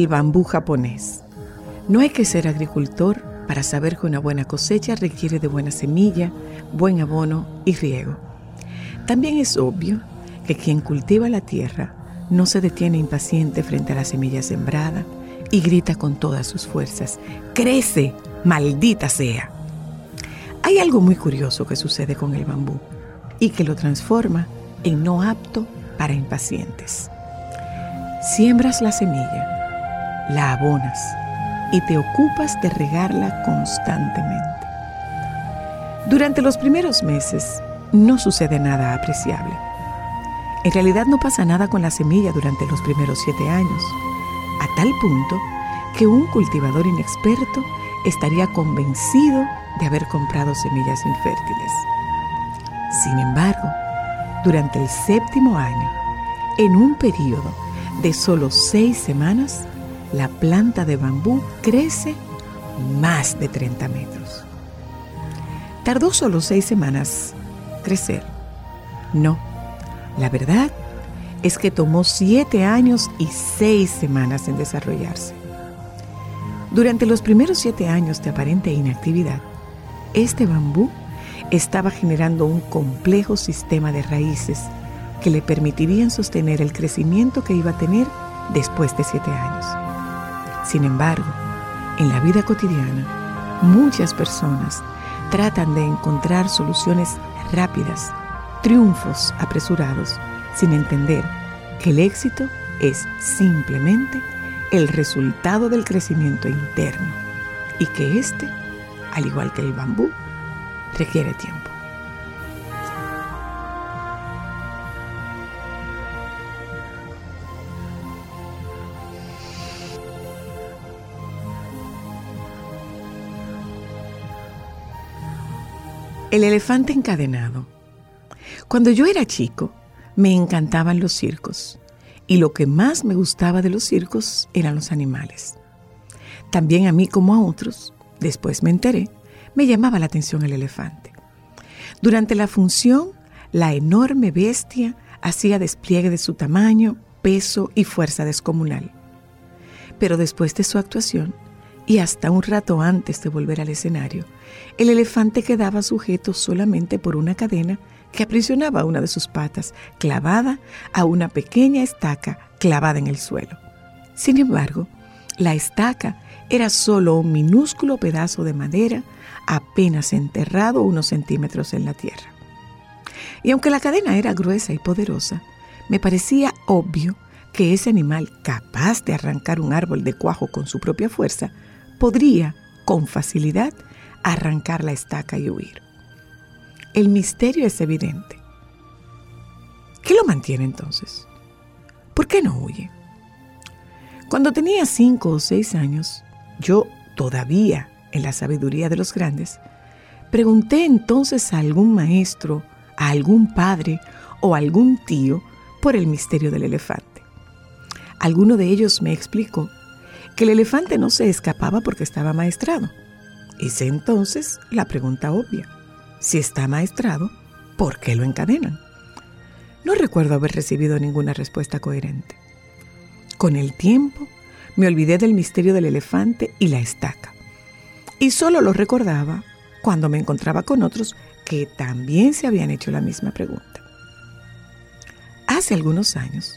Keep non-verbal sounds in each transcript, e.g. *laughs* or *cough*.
El bambú japonés. No hay que ser agricultor para saber que una buena cosecha requiere de buena semilla, buen abono y riego. También es obvio que quien cultiva la tierra no se detiene impaciente frente a la semilla sembrada y grita con todas sus fuerzas, crece, maldita sea. Hay algo muy curioso que sucede con el bambú y que lo transforma en no apto para impacientes. Siembras la semilla la abonas y te ocupas de regarla constantemente. Durante los primeros meses no sucede nada apreciable. En realidad no pasa nada con la semilla durante los primeros siete años, a tal punto que un cultivador inexperto estaría convencido de haber comprado semillas infértiles. Sin embargo, durante el séptimo año, en un periodo de solo seis semanas, la planta de bambú crece más de 30 metros. ¿Tardó solo seis semanas crecer? No, la verdad es que tomó siete años y seis semanas en desarrollarse. Durante los primeros siete años de aparente inactividad, este bambú estaba generando un complejo sistema de raíces que le permitirían sostener el crecimiento que iba a tener después de siete años. Sin embargo, en la vida cotidiana, muchas personas tratan de encontrar soluciones rápidas, triunfos apresurados, sin entender que el éxito es simplemente el resultado del crecimiento interno y que éste, al igual que el bambú, requiere tiempo. El elefante encadenado. Cuando yo era chico, me encantaban los circos y lo que más me gustaba de los circos eran los animales. También a mí como a otros, después me enteré, me llamaba la atención el elefante. Durante la función, la enorme bestia hacía despliegue de su tamaño, peso y fuerza descomunal. Pero después de su actuación, y hasta un rato antes de volver al escenario, el elefante quedaba sujeto solamente por una cadena que aprisionaba una de sus patas, clavada a una pequeña estaca clavada en el suelo. Sin embargo, la estaca era solo un minúsculo pedazo de madera apenas enterrado unos centímetros en la tierra. Y aunque la cadena era gruesa y poderosa, me parecía obvio que ese animal capaz de arrancar un árbol de cuajo con su propia fuerza podría, con facilidad, arrancar la estaca y huir. El misterio es evidente. ¿Qué lo mantiene entonces? ¿Por qué no huye? Cuando tenía cinco o seis años, yo todavía en la sabiduría de los grandes, pregunté entonces a algún maestro, a algún padre o a algún tío por el misterio del elefante. Alguno de ellos me explicó que el elefante no se escapaba porque estaba maestrado, Hice entonces la pregunta obvia. Si está maestrado, ¿por qué lo encadenan? No recuerdo haber recibido ninguna respuesta coherente. Con el tiempo, me olvidé del misterio del elefante y la estaca. Y solo lo recordaba cuando me encontraba con otros que también se habían hecho la misma pregunta. Hace algunos años,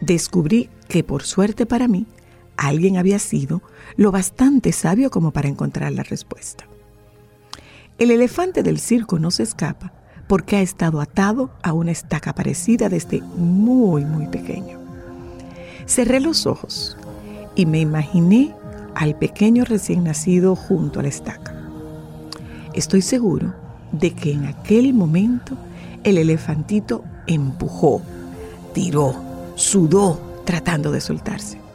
descubrí que por suerte para mí, alguien había sido lo bastante sabio como para encontrar la respuesta. El elefante del circo no se escapa porque ha estado atado a una estaca parecida desde muy, muy pequeño. Cerré los ojos y me imaginé al pequeño recién nacido junto a la estaca. Estoy seguro de que en aquel momento el elefantito empujó, tiró, sudó tratando de soltarse.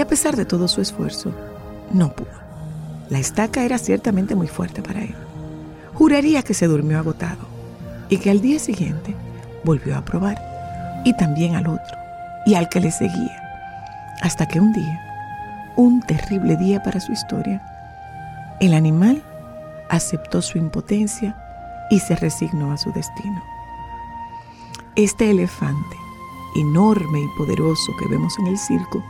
Y a pesar de todo su esfuerzo, no pudo. La estaca era ciertamente muy fuerte para él. Juraría que se durmió agotado y que al día siguiente volvió a probar y también al otro y al que le seguía. Hasta que un día, un terrible día para su historia, el animal aceptó su impotencia y se resignó a su destino. Este elefante, enorme y poderoso que vemos en el circo,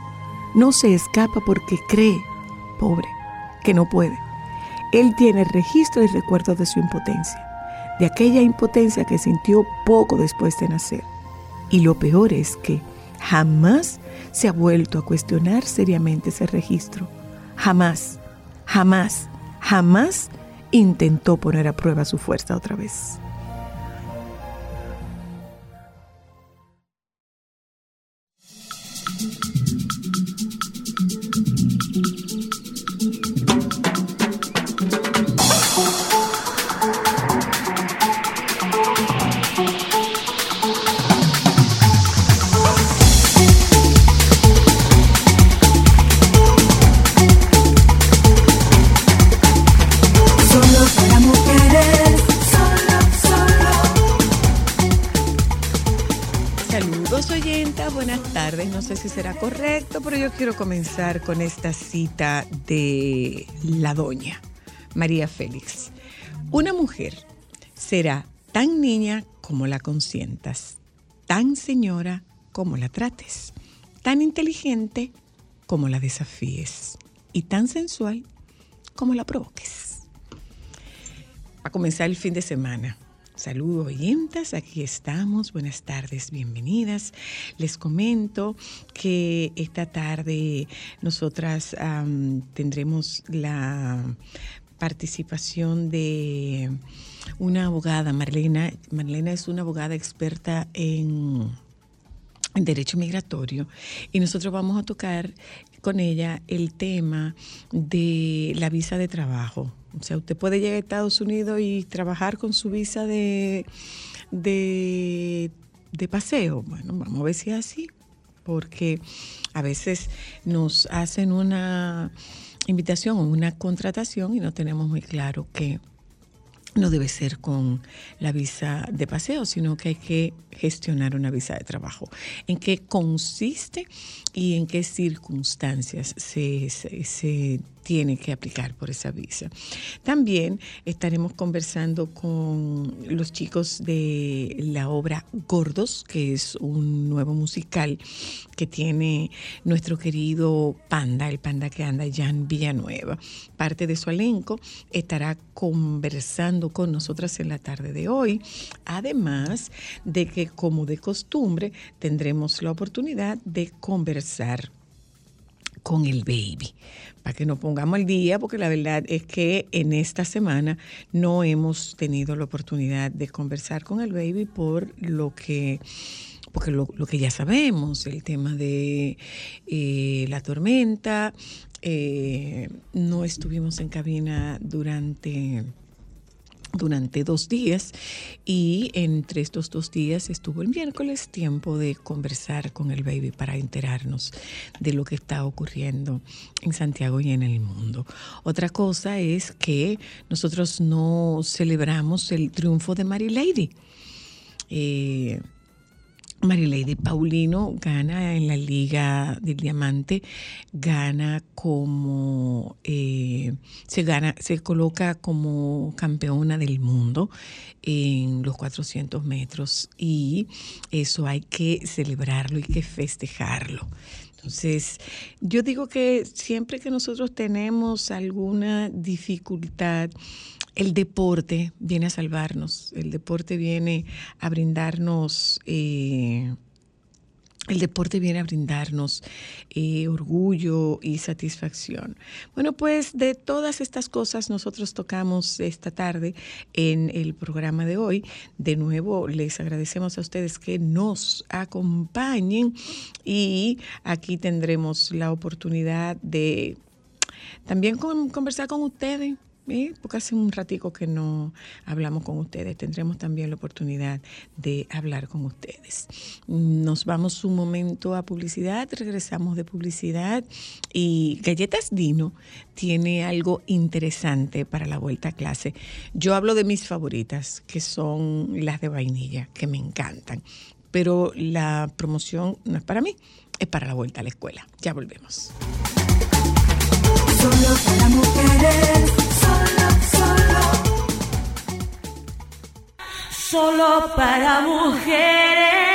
no se escapa porque cree, pobre, que no puede. Él tiene registro y recuerdo de su impotencia, de aquella impotencia que sintió poco después de nacer. Y lo peor es que jamás se ha vuelto a cuestionar seriamente ese registro. Jamás, jamás, jamás intentó poner a prueba su fuerza otra vez. Pero yo quiero comenzar con esta cita de la doña María Félix. Una mujer será tan niña como la consientas, tan señora como la trates, tan inteligente como la desafíes y tan sensual como la provoques. A comenzar el fin de semana, Saludos oyentes, aquí estamos. Buenas tardes, bienvenidas. Les comento que esta tarde nosotras tendremos la participación de una abogada, Marlena. Marlena es una abogada experta en en derecho migratorio y nosotros vamos a tocar con ella el tema de la visa de trabajo. O sea, usted puede llegar a Estados Unidos y trabajar con su visa de, de, de paseo. Bueno, vamos a ver si es así, porque a veces nos hacen una invitación o una contratación y no tenemos muy claro que no debe ser con la visa de paseo, sino que hay que gestionar una visa de trabajo. ¿En qué consiste y en qué circunstancias se, se tiene que aplicar por esa visa. También estaremos conversando con los chicos de la obra Gordos, que es un nuevo musical que tiene nuestro querido panda, el panda que anda, Jan Villanueva. Parte de su elenco estará conversando con nosotras en la tarde de hoy, además de que como de costumbre tendremos la oportunidad de conversar con el baby. Para que nos pongamos al día, porque la verdad es que en esta semana no hemos tenido la oportunidad de conversar con el baby por lo que porque lo, que ya sabemos, el tema de eh, la tormenta, eh, no estuvimos en cabina durante durante dos días y entre estos dos días estuvo el miércoles tiempo de conversar con el baby para enterarnos de lo que está ocurriendo en Santiago y en el mundo. Otra cosa es que nosotros no celebramos el triunfo de Mary Lady. Eh, Marilady Paulino gana en la Liga del Diamante, gana como eh, se gana, se coloca como campeona del mundo en los 400 metros y eso hay que celebrarlo y que festejarlo. Entonces, yo digo que siempre que nosotros tenemos alguna dificultad, el deporte viene a salvarnos, el deporte viene a brindarnos... Eh, el deporte viene a brindarnos eh, orgullo y satisfacción. Bueno, pues de todas estas cosas nosotros tocamos esta tarde en el programa de hoy. De nuevo, les agradecemos a ustedes que nos acompañen y aquí tendremos la oportunidad de también conversar con ustedes porque hace un ratico que no hablamos con ustedes. Tendremos también la oportunidad de hablar con ustedes. Nos vamos un momento a publicidad, regresamos de publicidad y Galletas Dino tiene algo interesante para la vuelta a clase. Yo hablo de mis favoritas, que son las de vainilla, que me encantan, pero la promoción no es para mí, es para la vuelta a la escuela. Ya volvemos. Mujeres, Solo para mujeres.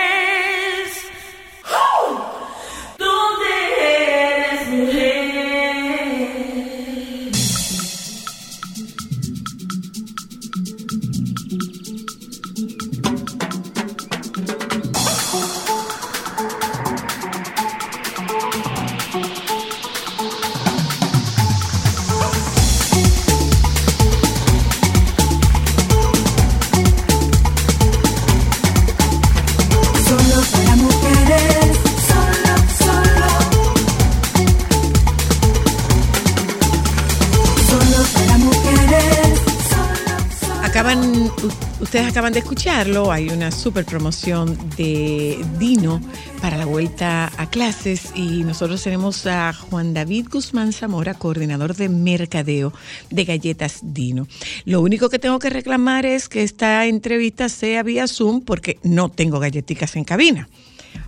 Acaban, ustedes acaban de escucharlo, hay una super promoción de Dino para la vuelta a clases y nosotros tenemos a Juan David Guzmán Zamora, coordinador de mercadeo de Galletas Dino. Lo único que tengo que reclamar es que esta entrevista sea vía Zoom porque no tengo galletitas en cabina.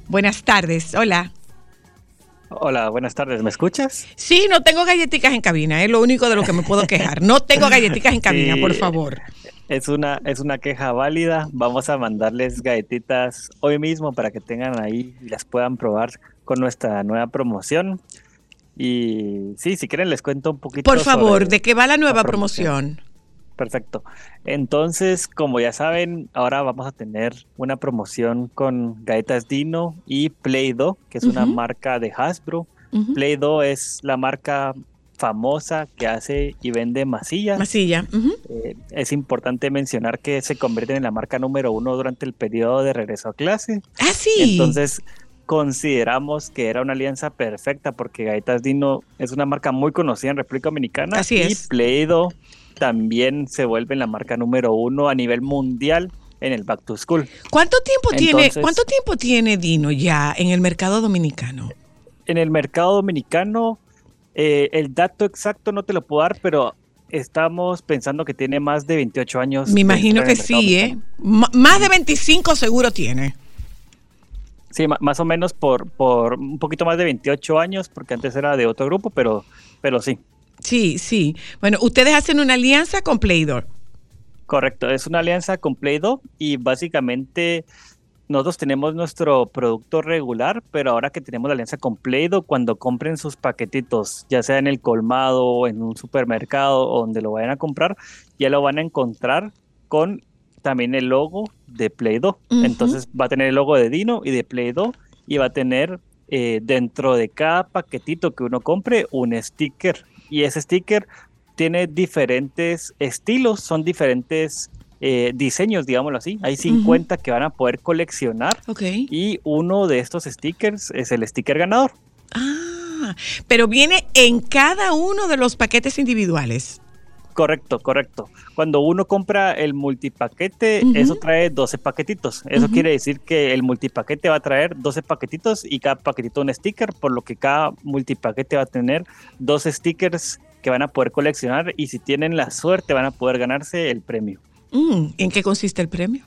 Buenas tardes, hola. Hola, buenas tardes. ¿Me escuchas? Sí, no tengo galletitas en cabina, es lo único de lo que me puedo quejar. No tengo galletitas en *laughs* cabina, Sí. por favor. Es una, es una queja válida. Vamos a mandarles galletitas hoy mismo para que tengan ahí y las puedan probar con nuestra nueva promoción. Y sí, si quieren les cuento un poquito. Por favor, sobre ¿de qué va la nueva la promoción. promoción? Perfecto. Entonces, como ya saben, ahora vamos a tener una promoción con galletas Dino y Play-Doh, que es una marca de Hasbro. Play-Doh es la marca famosa que hace y vende. Masilla. ujú. Eh, es importante mencionar que se convierten en la marca número uno durante el periodo de regreso a clase. Ah, sí. Entonces, consideramos que era una alianza perfecta porque Galletas Dino es una marca muy conocida en República Dominicana. Así y es. Play-Doh también se vuelve la marca número uno a nivel mundial en el Back to School. ¿Cuánto tiempo tiene, cuánto tiempo tiene Dino ya en el mercado dominicano? En el mercado dominicano, eh, el dato exacto no te lo puedo dar, pero estamos pensando que tiene más de 28 años. Me imagino que sí, ¿eh? M- más de 25 seguro tiene. Sí, más o menos por, por un poquito más de 28 años, porque antes era de otro grupo, pero, pero sí, Sí, sí. Bueno, ustedes hacen una alianza con Play-Doh. correcto. Es una alianza con Play-Doh y básicamente nosotros tenemos nuestro producto regular, pero ahora que tenemos la alianza con cuando compren sus paquetitos, ya sea en el colmado o en un supermercado o donde lo vayan a comprar, ya lo van a encontrar con también el logo de Play-Doh. Ujú. Entonces va a tener el logo de Dino y de Play-Doh y va a tener eh, dentro de cada paquetito que uno compre un sticker. Y ese sticker tiene diferentes estilos, son diferentes eh, diseños, digámoslo así. Hay 50 que van a poder coleccionar y uno de estos stickers es el sticker ganador. Ah, pero viene en cada uno de los paquetes individuales. Correcto, correcto. Cuando uno compra el multipaquete, eso trae 12 paquetitos. Eso quiere decir que el multipaquete va a traer 12 paquetitos y cada paquetito un sticker, por lo que cada multipaquete va a tener dos stickers que van a poder coleccionar y si tienen la suerte van a poder ganarse el premio. Mm, ¿En qué consiste el premio?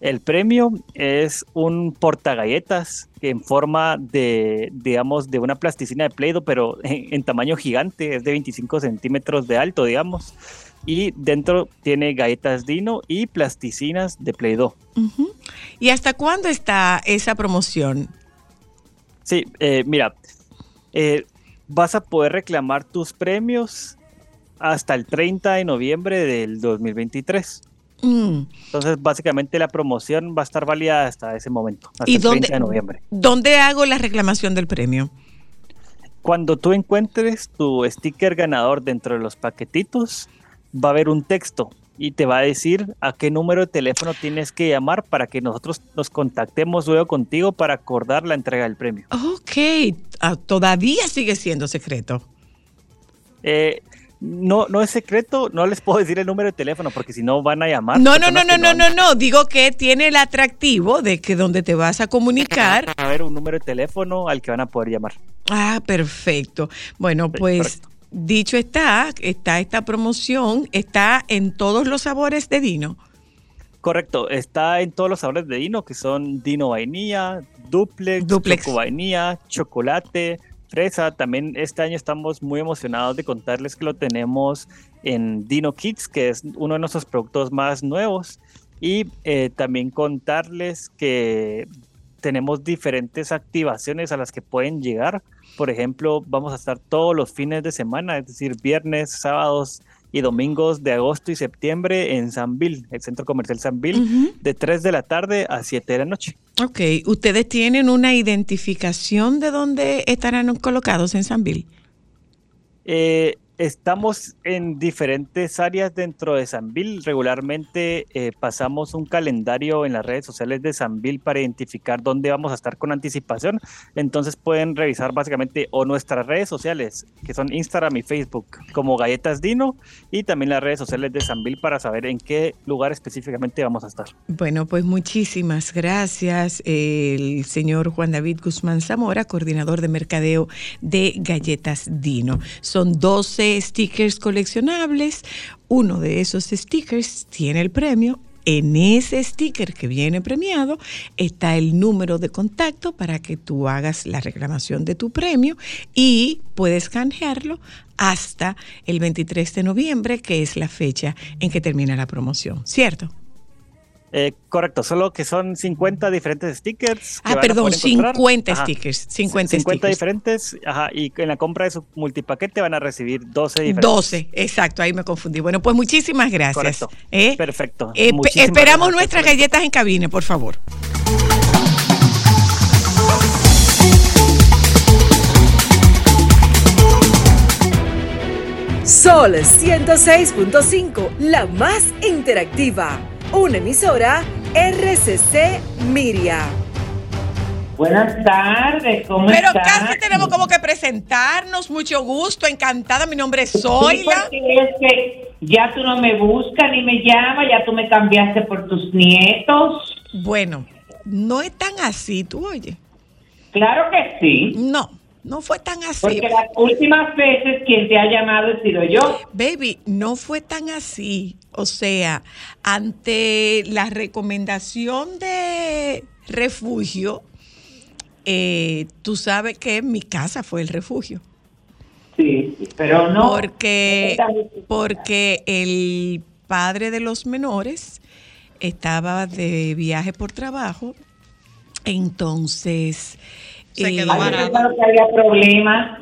El premio es un portagalletas en forma de, digamos, de una plasticina de Play-Doh, pero en, en tamaño gigante, es de 25 centímetros de alto, digamos. Y dentro tiene galletas Dino y plasticinas de Play-Doh. ¿Y hasta cuándo está esa promoción? Sí, eh, mira, eh, vas a poder reclamar tus premios hasta el 30 de noviembre del 2023. Mm, Entonces, básicamente la promoción va a estar válida hasta ese momento, hasta ¿Y el dónde- 30 de noviembre. ¿Dónde hago la reclamación del premio? Cuando tú encuentres tu sticker ganador dentro de los paquetitos, va a haber un texto y te va a decir a qué número de teléfono tienes que llamar para que nosotros nos contactemos luego contigo para acordar la entrega del premio. Ok, ah, todavía sigue siendo secreto. Eh, No, no es secreto, no les puedo decir el número de teléfono porque si no van a llamar. No, no, no, no, no, no, no. Digo que tiene el atractivo de que donde te vas a comunicar. A ver, un número de teléfono al que van a poder llamar. Ah, perfecto. Bueno, pues correcto. dicho está, está esta promoción, está en todos los sabores de Dino. Correcto, está en todos los sabores de Dino, que son Dino vainilla, duplex, Duplex. choco vainilla, chocolate, También este año estamos muy emocionados de contarles que lo tenemos en Dino Kids, que es uno de nuestros productos más nuevos. Y eh, también contarles que tenemos diferentes activaciones a las que pueden llegar. Por ejemplo, vamos a estar todos los fines de semana, es decir, viernes, sábados y domingos de agosto y septiembre en Sanville, el centro comercial Sanville, Ujú. de 3 de la tarde a 7 de la noche. Ok, ¿ustedes tienen una identificación de dónde estarán colocados en Sanville? Eh, estamos en diferentes áreas dentro de Sanville. Regularmente eh, pasamos un calendario en las redes sociales de Sanville para identificar dónde vamos a estar con anticipación. Entonces pueden revisar básicamente o nuestras redes sociales, que son Instagram y Facebook, como Galletas Dino, y también las redes sociales de Sanville para saber en qué lugar específicamente vamos a estar. Bueno, pues muchísimas gracias, el señor Juan David Guzmán Zamora, coordinador de mercadeo de Galletas Dino. Son 12 stickers coleccionables. Uno de esos stickers tiene el premio. En ese sticker que viene premiado está el número de contacto para que tú hagas la reclamación de tu premio y puedes canjearlo hasta el 23 de noviembre, que es la fecha en que termina la promoción, ¿cierto? Eh, correcto, solo que son 50 diferentes stickers. Ah, perdón, poder encontrar. 50 Ajá. stickers. 50, 50 stickers. diferentes, ajá, y en la compra de su multipaquete van a recibir 12 diferentes. 12, exacto, ahí me confundí. Bueno, pues muchísimas gracias. Correcto. ¿eh? Perfecto. Eh, esperamos gracias nuestras por- galletas en cabina, por favor. Sol 106.5, la más interactiva. Una emisora RCC Miria. Buenas tardes, ¿cómo Pero están? casi tenemos como que presentarnos. Mucho gusto, encantada. Mi nombre es Zoila. es que ya tú no me buscas ni me llamas, ya tú me cambiaste por tus nietos. Bueno, no es tan así, tú oye. Claro que sí, No, no fue tan así. porque las últimas veces quien te ha llamado he sido yo. Baby, no fue tan así. O sea, ante la recomendación de refugio, eh, tú sabes que mi casa fue el refugio. Sí, sí, pero no. Porque, porque el padre de los menores estaba de viaje por trabajo. Entonces. Se quedó pensaba que había problemas.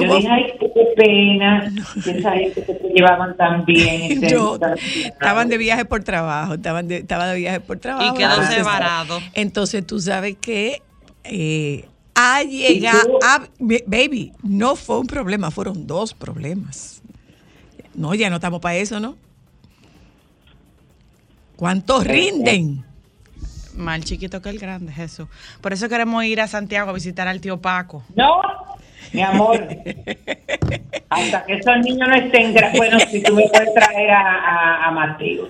Yo dije, ay, qué pena. que Esa gente que se llevaban tan bien. *laughs* Estaban de viaje por trabajo, estaban de, estaba de viaje por trabajo. Y quedó varado. Entonces tú sabes que eh, ha llegado, tú? a- baby, no fue un problema, fueron dos problemas. No, ya no estamos para eso, ¿no? ¿Cuántos rinden? Más chiquito que el grande, Jesús. Por eso queremos ir a Santiago a visitar al tío Paco. No, mi amor. Hasta que esos niños no estén. gra- Bueno, si tú me puedes traer a, a, a Mateo.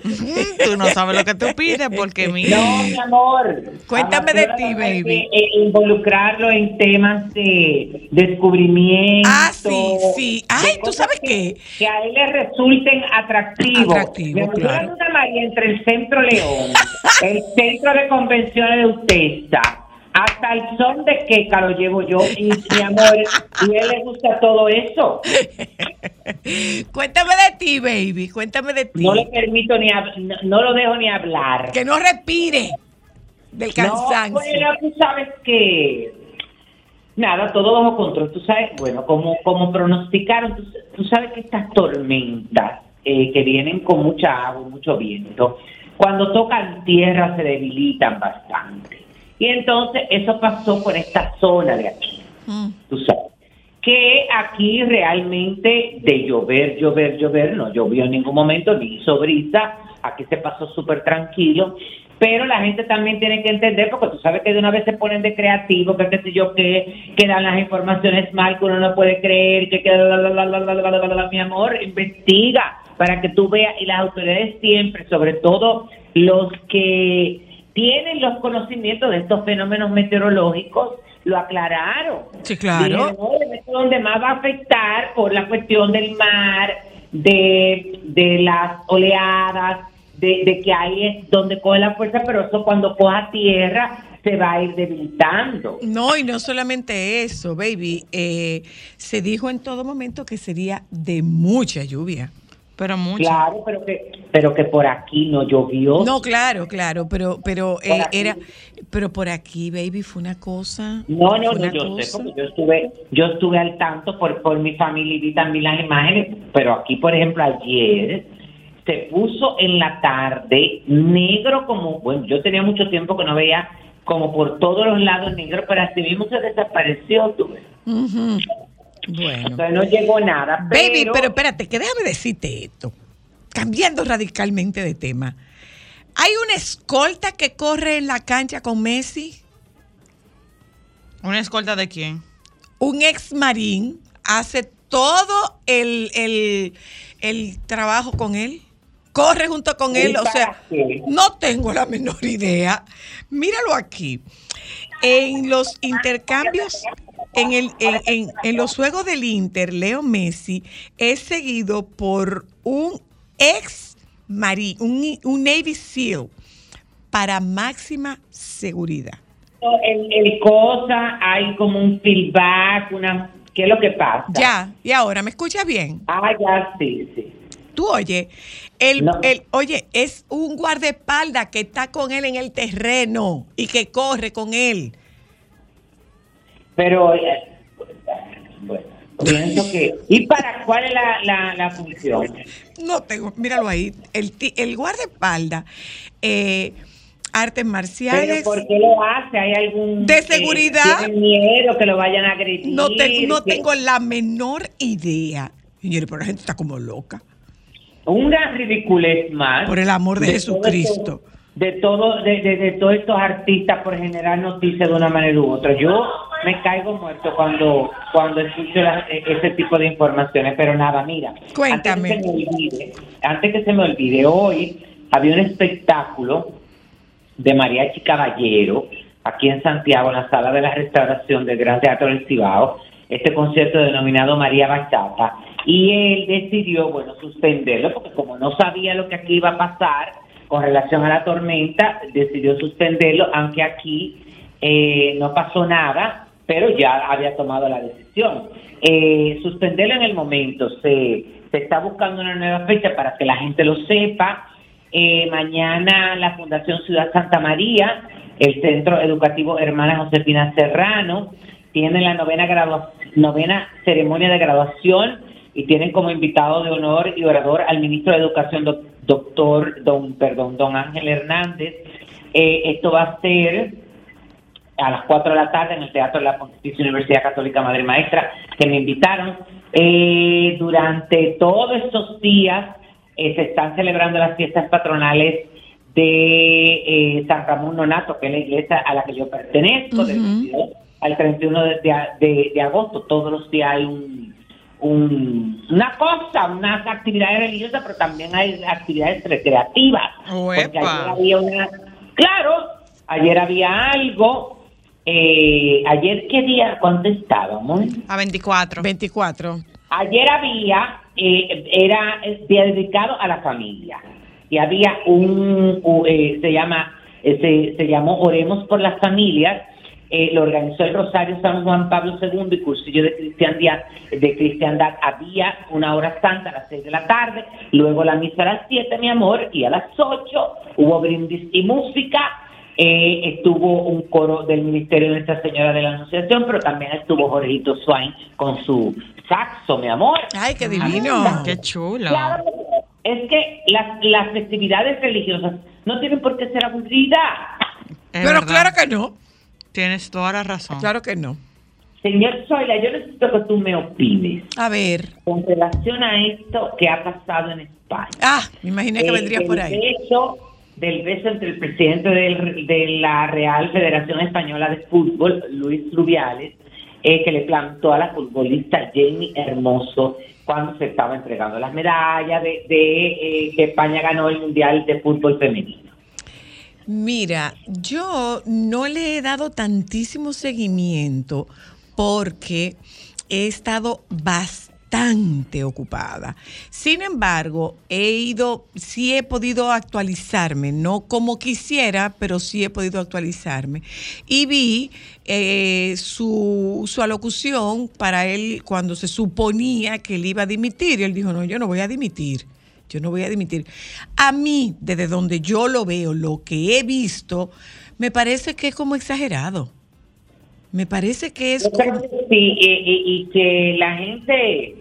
Tú no sabes lo que tú pides porque mira. No, mi amor. Cuéntame de ti, baby. que, eh, involucrarlo en temas de descubrimiento. Ah, sí, sí. Ay, ¿tú sabes que, qué? Que a él le resulten atractivos. Atractivo, claro. una María entre el Centro León, el Centro de Convenciones de Utesa, hasta el son de queca lo llevo yo, y mi amor, y a él le gusta todo eso. *laughs* Cuéntame de ti, baby, cuéntame de ti. No le permito ni no, no lo dejo ni hablar. Que no respire del No, cansancio. bueno, tú sabes que nada, todo bajo control. Tú sabes, bueno, como, como pronosticaron, tú, tú sabes que estas tormentas eh, que vienen con mucha agua, mucho viento, cuando tocan tierra se debilitan bastante. Y entonces eso pasó por esta zona de aquí. Mm. Tú sabes. Que aquí realmente de llover, llover, llover, no llovió en ningún momento, ni hizo brisa, aquí se pasó súper tranquilo, pero la gente también tiene que entender, porque tú sabes que de una vez se ponen de creativo, que qué sé yo qué, que dan las informaciones mal, que uno no puede creer, que, que la, la, la, mi amor, investiga para que tú veas, y las autoridades siempre, sobre todo los que tienen los conocimientos de estos fenómenos meteorológicos, lo aclararon. Sí, claro. Dijeron, "Oye, esto es donde más va a afectar por la cuestión del mar, de, de las oleadas, de, de que ahí es donde coge la fuerza, pero eso cuando coja tierra se va a ir debilitando. No, y no solamente eso, baby. eh, se dijo en todo momento que sería de mucha lluvia. Pero mucho. Claro, pero que, pero que por aquí no llovió. No, claro, claro, pero, pero eh, era, pero por aquí, baby, fue una cosa. No, no, no, yo sé, porque yo estuve, yo estuve al tanto por, por mi familia y vi también las imágenes, pero aquí, por ejemplo, ayer se puso en la tarde negro como, bueno, yo tenía mucho tiempo que no veía como por todos los lados negro, pero así mismo se desapareció, tú ves. Ujú. Bueno. No llegó nada, pero, Baby, pero espérate, que déjame decirte esto. Cambiando radicalmente de tema. Hay una escolta que corre en la cancha con Messi, ¿Una escolta de quién? un ex marín, hace todo el, el- el trabajo con él, corre junto con ¿Y él, o sea, no tengo la menor idea. Míralo aquí. En los intercambios, en, el, en, en- en los juegos del Inter, Leo Messi es seguido por un ex marín, un, un Navy SEAL, para máxima seguridad. el, el cosa, hay como un feedback, una, ¿qué es lo que pasa? Ya, y ahora, ¿me escuchas bien? Ah, ya, sí, sí. Tú oye, el, No. el, oye, es un guardaespaldas que está con él en el terreno y que corre con él. Pero, eh, bueno, pienso que... ¿Y para cuál es la, la, la función? No tengo, míralo ahí. El, el guardaespaldas, eh, artes ¿Pero marciales. por qué lo hace? ¿Hay algún... De eh, seguridad. ¿Tienen miedo que lo vayan a? No, te- no que- tengo la menor idea. Señores, pero la gente está como loca. Una ridiculez más. Por el amor de todo Jesucristo. esto- de todo, de, de, de todos estos artistas por generar noticias de una manera u otra. Yo me caigo muerto cuando cuando escucho la- e- ese tipo de informaciones, pero nada, mira. Cuéntame. Antes que, se me olvide, antes que se me olvide, hoy había un espectáculo de Mariachi Caballero aquí en Santiago, en la sala de la restauración del Gran Teatro del Cibao, este concierto denominado María Bachata, y él decidió, bueno, suspenderlo, porque como no sabía lo que aquí iba a pasar con relación a la tormenta, decidió suspenderlo, aunque aquí eh, no pasó nada, pero ya había tomado la decisión. Eh, suspenderlo en el momento, se, se está buscando una nueva fecha para que la gente lo sepa. Eh, mañana la Fundación Ciudad Santa María, el Centro Educativo Hermana Josefina Serrano, tiene la novena, gradua- novena ceremonia de graduación y tienen como invitado de honor y orador al ministro de Educación, doc- doctor, don, perdón, don Ángel Hernández. Eh, esto va a ser a las 4 de la tarde en el Teatro de la Pontificia Universidad Católica Madre Maestra, que me invitaron. Eh, durante todos estos días eh, se están celebrando las fiestas patronales de eh, San Ramón Nonato, que es la iglesia a la que yo pertenezco, del 22 al 31 de, de- de agosto. Todos los días hay un, un- una cosa, unas actividades religiosas, pero también hay actividades recreativas. Porque ayer había una... Claro, ayer había algo. eh, ayer, ¿qué día? ¿Cuándo estábamos? A 24. 24. Ayer había, eh, era el día dedicado a la familia. Y había un, u- eh, se llama, eh, se, se llamó Oremos por las Familias. Eh, lo organizó el Rosario San Juan Pablo II y cursillo de cristiandad, de cristiandad. Había una hora santa a las 6 de la tarde, luego la misa a las 7, mi amor, y a las 8 hubo brindis y música. Eh, estuvo un coro del Ministerio de Nuestra Señora de la Anunciación, pero también estuvo Jorgito Swain con su saxo, mi amor. Ay, qué divino. Qué chulo. Claro, es que las, las festividades religiosas no tienen por qué ser aburridas. Es Pero verdad. claro que no. Tienes toda la razón. Claro que no. Señor Zoila, yo necesito que tú me opines A ver. con relación a esto que ha pasado en España. Ah, me imaginé que Eh, vendría por el ahí. beso del beso entre el presidente del- de la Real Federación Española de Fútbol, Luis Rubiales, eh, que le plantó a la futbolista Jenny Hermoso cuando se estaba entregando las medallas de, de, eh, que España ganó el Mundial de Fútbol Femenino. Mira, yo no le he dado tantísimo seguimiento porque he estado bastante ocupada. Sin embargo, he ido, sí he podido actualizarme, no como quisiera, pero sí he podido actualizarme. Y vi eh, su, su alocución para él cuando se suponía que él iba a dimitir. Y él dijo, no, yo no voy a dimitir. Yo no voy a dimitir. A mí, desde donde yo lo veo, lo que he visto, me parece que es como exagerado. Me parece que es como... sí, y, que la gente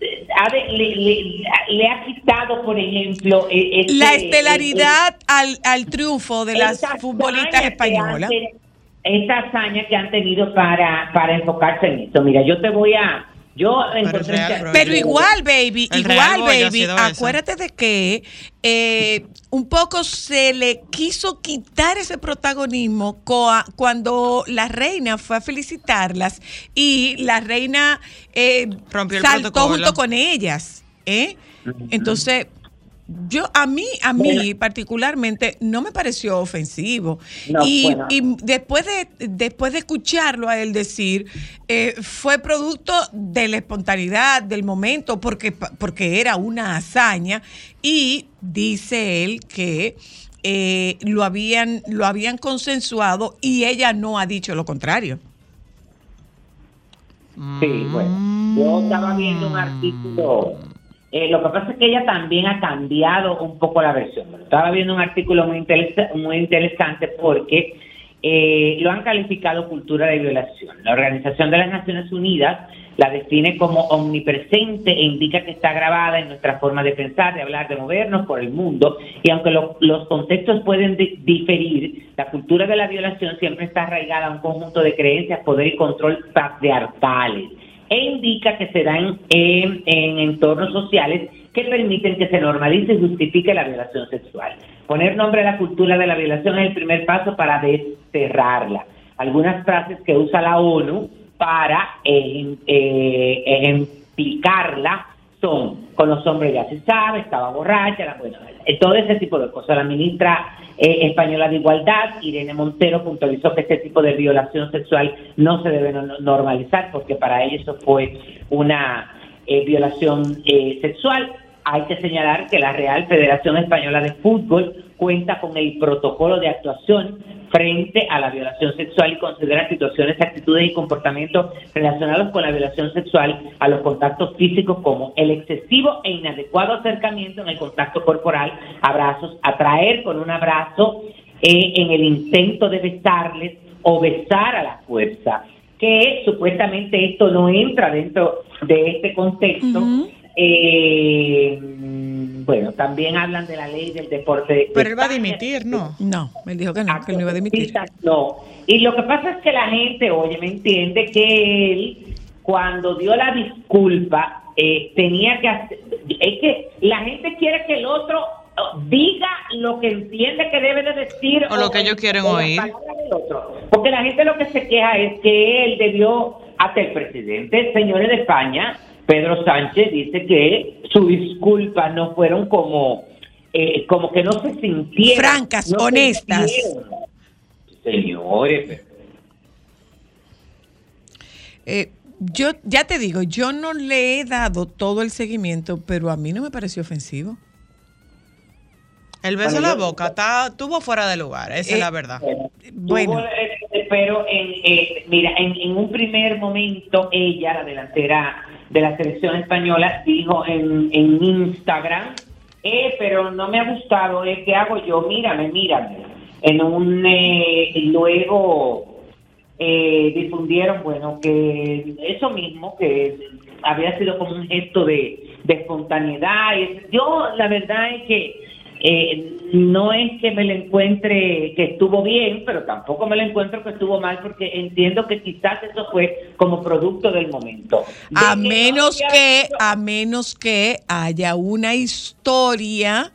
eh, ha de- le, le- le ha quitado, por ejemplo, eh, este- La estelaridad al, al triunfo de las futbolistas españolas. Esta hazaña que han tenido para, para enfocarse en esto. Mira, yo te voy a... Yo encontré... Real, este- bro. Pero igual, baby, El igual, baby, acuérdate de que eh, un poco se le quiso quitar ese protagonismo coa- cuando la reina fue a felicitarlas y la reina eh, Rompió el saltó protocolo. junto con ellas. ¿eh? Entonces, yo a mí, a mí Bueno. particularmente, no me pareció ofensivo. No, y, bueno. y después de, después de escucharlo a él decir, eh, fue producto de la espontaneidad, del momento, porque, porque era una hazaña. Y dice él que eh, lo, habían, lo habían consensuado y ella no ha dicho lo contrario. Sí, bueno. Yo estaba viendo un artículo. Eh, lo que pasa es que ella también ha cambiado un poco la versión. Estaba viendo un artículo muy, interesa- muy interesante porque eh, lo han calificado cultura de violación. La Organización de las Naciones Unidas la define como omnipresente e indica que está grabada en nuestra forma de pensar, de hablar, de movernos por el mundo. Y aunque lo- los contextos pueden di- diferir, la cultura de la violación siempre está arraigada a un conjunto de creencias, poder y control patriarcales e indica que se dan en, en entornos sociales que permiten que se normalice y justifique la violación sexual. Poner nombre a la cultura de la violación es el primer paso para desterrarla. Algunas frases que usa la ONU para eh, eh, ejemplificarla son con los hombres ya se sabe, estaba borracha, la- bueno, eh, todo ese tipo de cosas. La ministra eh, española de Igualdad, Irene Montero, puntualizó que este tipo de violación sexual no se debe no- normalizar porque para ella eso fue una eh, violación eh, sexual. Hay que señalar que la Real Federación Española de Fútbol cuenta con el protocolo de actuación frente a la violación sexual y considera situaciones, actitudes y comportamientos relacionados con la violación sexual a los contactos físicos como el excesivo e inadecuado acercamiento en el contacto corporal, abrazos, atraer con un abrazo eh, en el intento de besarles o besar a la fuerza, que supuestamente esto no entra dentro de este contexto. Eh, bueno, también hablan de la ley del deporte. de Pero él va a dimitir, ¿no? No, él dijo que no, que él no iba a dimitir. No. Y lo que pasa es que la gente, oye, me entiende que él, cuando dio la disculpa, eh, tenía que hacer. Es que la gente quiere que el otro oh, diga lo que entiende que debe de decir O lo que ellos quieren o oír. palabras del otro. Porque la gente lo que se queja es que él debió, hasta el presidente, señores de España, Pedro Sánchez, dice que sus disculpas no fueron como, eh, como que no se sintieron. Francas, no se honestas. sintieron. Señores, pero- Eh, yo ya te digo, yo no le he dado todo el seguimiento, pero a mí no me pareció ofensivo. El beso Bueno, en la boca está, estuvo fuera de lugar, esa Eh, es la verdad. Bueno. Tuvo, eh, pero en, eh, mira, en, en un primer momento ella, la delantera de la selección española, dijo en, en Instagram, eh, pero no me ha gustado, eh, ¿qué hago yo? Mírame, mírame. En un, eh, luego eh, difundieron, bueno, que eso mismo, que había sido como un gesto de, de espontaneidad. Yo, la verdad es que eh, no es que me lo encuentre que estuvo bien, pero tampoco me lo encuentro que estuvo mal, porque entiendo que quizás eso fue como producto del momento. De A que menos que, a menos que haya una historia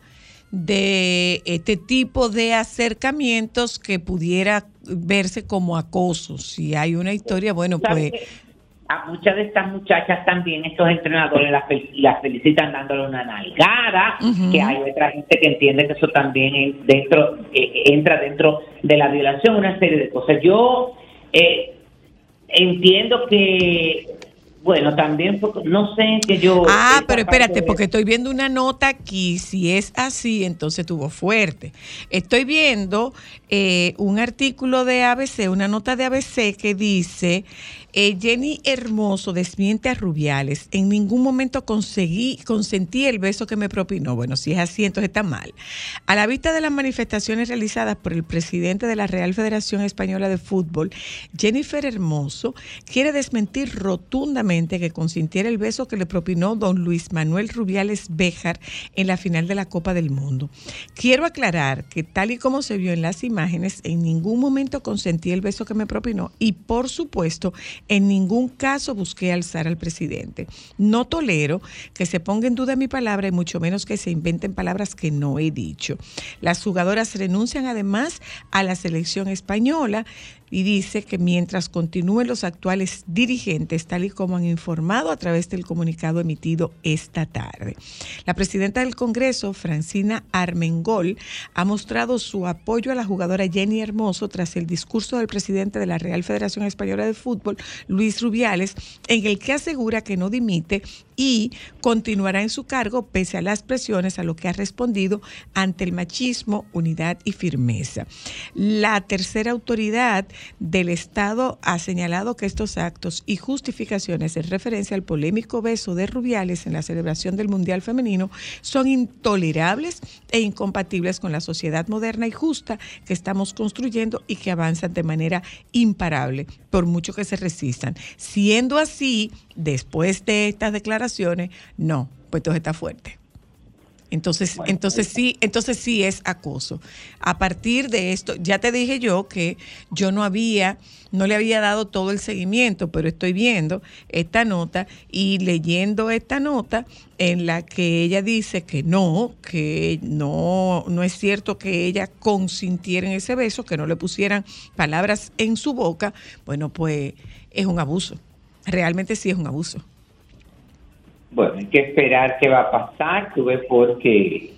de este tipo de acercamientos que pudiera verse como acoso. Si hay una historia, bueno, ¿Sabes pues? A muchas de estas muchachas también, estos entrenadores las, fel- las felicitan dándole una nalgada, que hay otra gente que entiende que eso también en- dentro eh, entra dentro de la violación, una serie de cosas. Yo eh, entiendo que, bueno, también, no sé que yo... Ah, pero espérate, porque estoy viendo una nota aquí. Si es así, entonces tuvo fuerte. Estoy viendo eh, un artículo de ABC, una nota de ABC que dice: eh, Jenny Hermoso desmiente a Rubiales. En ningún momento conseguí, consentí el beso que me propinó. Bueno, si es así, entonces está mal. A la vista de las manifestaciones realizadas por el presidente de la Real Federación Española de Fútbol, Jennifer Hermoso quiere desmentir rotundamente que consintiera el beso que le propinó don Luis Manuel Rubiales Béjar en la final de la Copa del Mundo. Quiero aclarar que tal y como se vio en las imágenes, en ningún momento consentí el beso que me propinó y por supuesto en ningún caso busqué alzar al presidente. No tolero que se ponga en duda mi palabra y mucho menos que se inventen palabras que no he dicho. Las jugadoras renuncian además a la selección española y dice que mientras continúen los actuales dirigentes, tal y como han informado a través del comunicado emitido esta tarde. La presidenta del Congreso, Francina Armengol, ha mostrado su apoyo a la jugadora Jenny Hermoso tras el discurso del presidente de la Real Federación Española de Fútbol, Luis Rubiales, en el que asegura que no dimite y continuará en su cargo pese a las presiones a lo que ha respondido ante el machismo, unidad y firmeza. La tercera autoridad del Estado ha señalado que estos actos y justificaciones en referencia al polémico beso de Rubiales en la celebración del Mundial Femenino son intolerables e incompatibles con la sociedad moderna y justa que estamos construyendo y que avanzan de manera imparable, por mucho que se resistan. Siendo así, después de estas declaraciones, no, pues todo está fuerte. Entonces, entonces sí, entonces sí es acoso. A partir de esto, ya te dije yo que yo no había, no le había dado todo el seguimiento, pero estoy viendo esta nota y leyendo esta nota en la que ella dice que no, que no, no es cierto que ella consintiera en ese beso, que no le pusieran palabras en su boca. Bueno, pues es un abuso. Realmente sí es un abuso. Bueno, hay que esperar qué va a pasar, tú ves, porque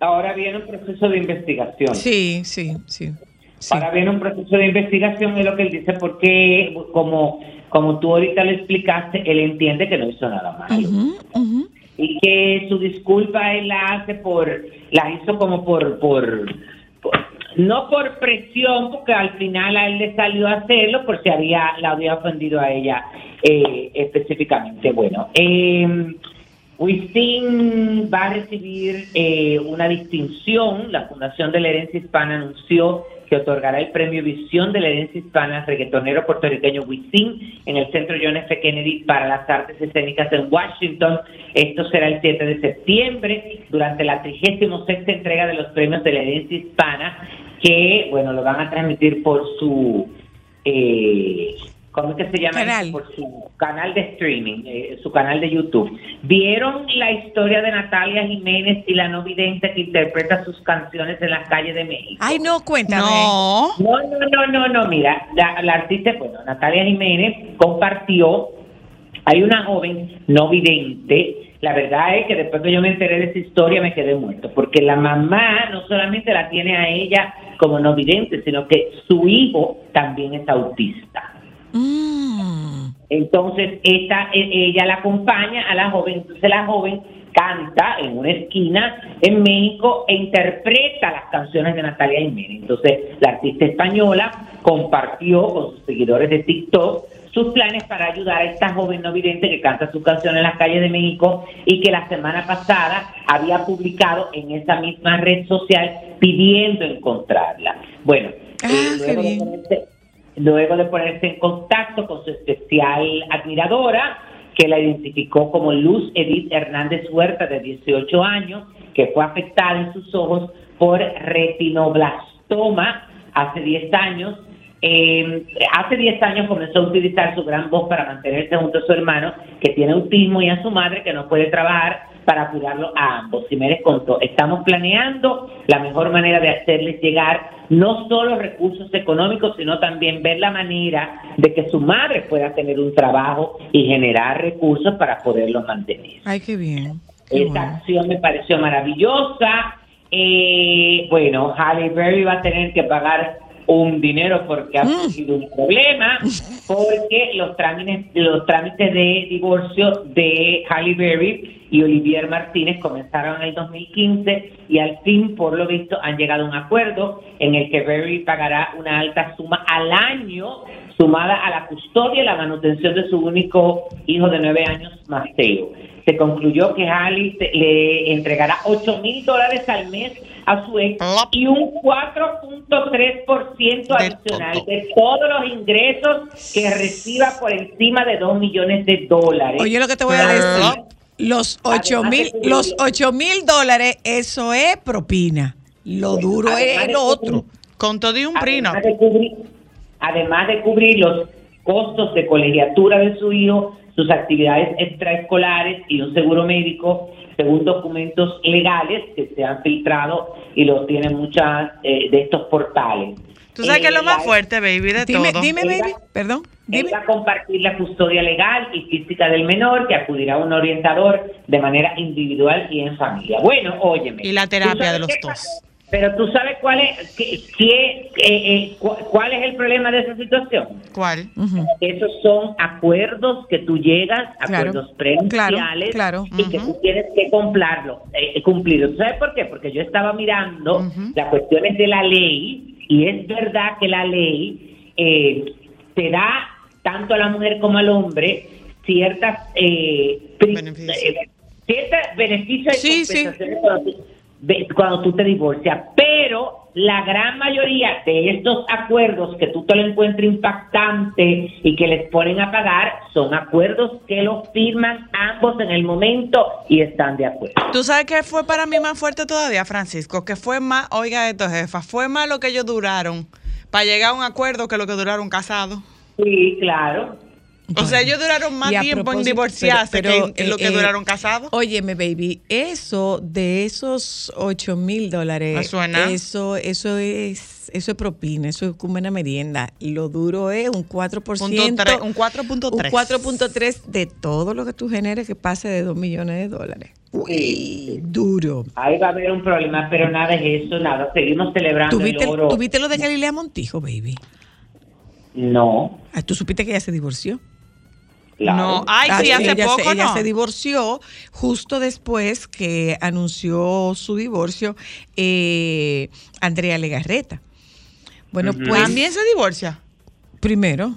ahora viene un proceso de investigación. Sí, sí, sí. sí. Ahora viene un proceso de investigación, es lo que él dice, porque como, como tú ahorita le explicaste, él entiende que no hizo nada malo. Y que su disculpa él la hace por, la hizo como por, por, por- no por presión, porque al final a él le salió a hacerlo, por si había, la había ofendido a ella eh, específicamente. Bueno, eh, Wisin va a recibir eh, una distinción. La Fundación de la Herencia Hispana anunció que otorgará el premio Visión de la Herencia Hispana al reggaetonero puertorriqueño Wisin en el Centro John F. Kennedy para las Artes Escénicas en Washington. Esto será el 7 de septiembre durante la 36 entrega de los premios de la Herencia Hispana que, bueno, lo van a transmitir por su... Eh, ¿Cómo es que se llama? Canal. Por su canal de streaming, eh, su canal de YouTube. ¿Vieron la historia de Natalia Jiménez y la no vidente que interpreta sus canciones en las calles de México? Ay, no, cuéntame. No. No, no, no, no, no, mira, la, la artista, bueno, Natalia Jiménez compartió, hay una joven no vidente, la verdad es que después que yo me enteré de esa historia me quedé muerto, porque la mamá no solamente la tiene a ella como no vidente, sino que su hijo también es autista. Mm. Entonces, esta, e- ella la acompaña a la joven, entonces la joven canta en una esquina en México e interpreta las canciones de Natalia Jiménez. Entonces, la artista española compartió con sus seguidores de TikTok sus planes para ayudar a esta joven no vidente que canta sus canciones en las calles de México y que la semana pasada había publicado en esa misma red social pidiendo encontrarla. Bueno, Ah, eh, luego de ponerse- luego de ponerse en contacto con su especial admiradora, que la identificó como Luz Edith Hernández Huerta, de 18 años, que fue afectada en sus ojos por retinoblastoma hace 10 años. Eh, hace 10 años comenzó a utilizar su gran voz para mantenerse junto a su hermano, que tiene autismo, y a su madre, que no puede trabajar para cuidarlo a ambos. Si me les contó, estamos planeando la mejor manera de hacerles llegar no solo recursos económicos, sino también ver la manera de que su madre pueda tener un trabajo y generar recursos para poderlos mantener. Ay, qué bien. Qué Esta bueno. acción me pareció maravillosa. Eh, bueno, Halle Berry va a tener que pagar un dinero porque ha Mm. surgido un problema, porque los trámites, los trámites de divorcio de Halle Berry y Olivier Martínez comenzaron en el 2015 y al fin, por lo visto, han llegado a un acuerdo en el que Berry pagará una alta suma al año sumada a la custodia y la manutención de su único hijo de nueve años, Mateo. Se concluyó que se- le entregará 8 mil dólares al mes a su ex y un 4.3% De adicional de todos los ingresos que reciba por encima de 2 millones de dólares. Oye, lo que te voy a decir. Los ocho Además de mil, cubrir- los ocho mil dólares, eso es propina. Lo duro Además es lo otro. Con todo y un prino. Además de, cubrir, los costos de colegiatura de su hijo, sus actividades extraescolares y un seguro médico, según documentos legales que se han filtrado y los tienen muchas eh, de estos portales. Tú sabes Eh, que es lo más la- fuerte, baby, de Dime, todo. dime, baby, perdón, dime. Va a compartir la custodia legal y física del menor, que acudirá a un orientador de manera individual y en familia. Bueno, óyeme. Y la ¿tú terapia de los dos. Pero tú sabes cuál es, qué, qué, eh, eh, cu- cuál es el problema de esa situación. ¿Cuál? Esos son acuerdos que tú llegas, Claro, acuerdos prenupciales, claro, y que tú tienes que cumplirlo, eh, cumplirlo. ¿Tú ¿Sabes por qué? Porque yo estaba mirando Ujú. las cuestiones de la ley y es verdad que la ley eh, te da tanto a la mujer como al hombre ciertas eh, Beneficios. eh, ciertos beneficios y Sí, sí. compensaciones tú- de- cuando tú te divorcias, pero la gran mayoría de estos acuerdos que tú te lo encuentras impactante y que les ponen a pagar son acuerdos que los firman ambos en el momento y están de acuerdo. ¿Tú sabes qué fue para mí más fuerte todavía, Francisco? Que fue más, oiga esto, jefa, fue más lo que ellos duraron para llegar a un acuerdo que lo que duraron casados. Sí, claro. O sea, ellos duraron más tiempo en divorciarse pero- pero, que en lo que eh, eh, duraron casados. Óyeme, baby, eso de esos 8 mil Me dólares, suena. eso, eso es, eso es propina, eso es como una merienda. Lo duro es un 4%, Punto tres, un 4.3. un 4.3 de todo lo que tú generes que pase de 2 millones de dólares. Uy, duro. Ahí va a haber un problema, pero nada es eso, nada. Seguimos celebrando ¿Tuviste, el oro. ¿Tuviste lo de Galilea Montijo, baby? No, Ah, ¿Tú supiste que ella se divorció? Claro. No, ay, Ah, sí, hace ella poco, se, ella ¿no? se divorció justo después que anunció su divorcio eh, Andrea Legarreta. Bueno, pues ¿También se divorcia? primero.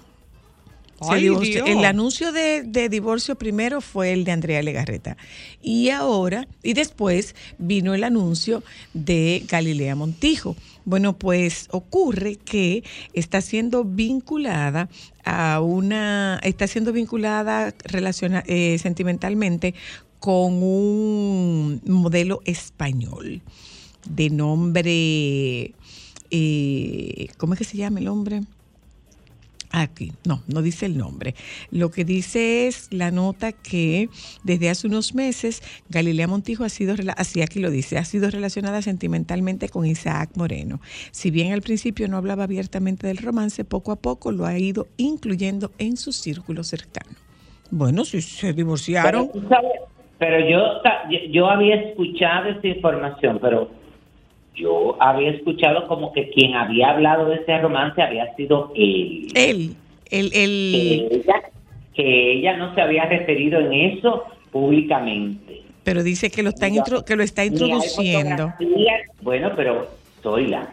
Se divorció. El anuncio de, de divorcio primero fue el de Andrea Legarreta. Y ahora, y después vino el anuncio de Galilea Montijo. Bueno, pues ocurre que está siendo vinculada a una, está siendo vinculada relaciona, eh, sentimentalmente con un modelo español de nombre, eh, ¿cómo es que se llama el hombre? Aquí, no, no dice el nombre. Lo que dice es la nota que desde hace unos meses Galilea Montijo ha sido, así aquí lo dice, ha sido relacionada sentimentalmente con Isaac Moreno. Si bien al principio no hablaba abiertamente del romance, poco a poco lo ha ido incluyendo en su círculo cercano. Bueno, si se Pero, divorciaron, sabes, pero yo, yo, había escuchado esa información, pero yo había escuchado como que quien había hablado de ese romance había sido él. él, el, Que el, ella, que ella no se había referido en eso públicamente. pero dice que lo está, intro- que lo está introduciendo. Bueno, pero soy la.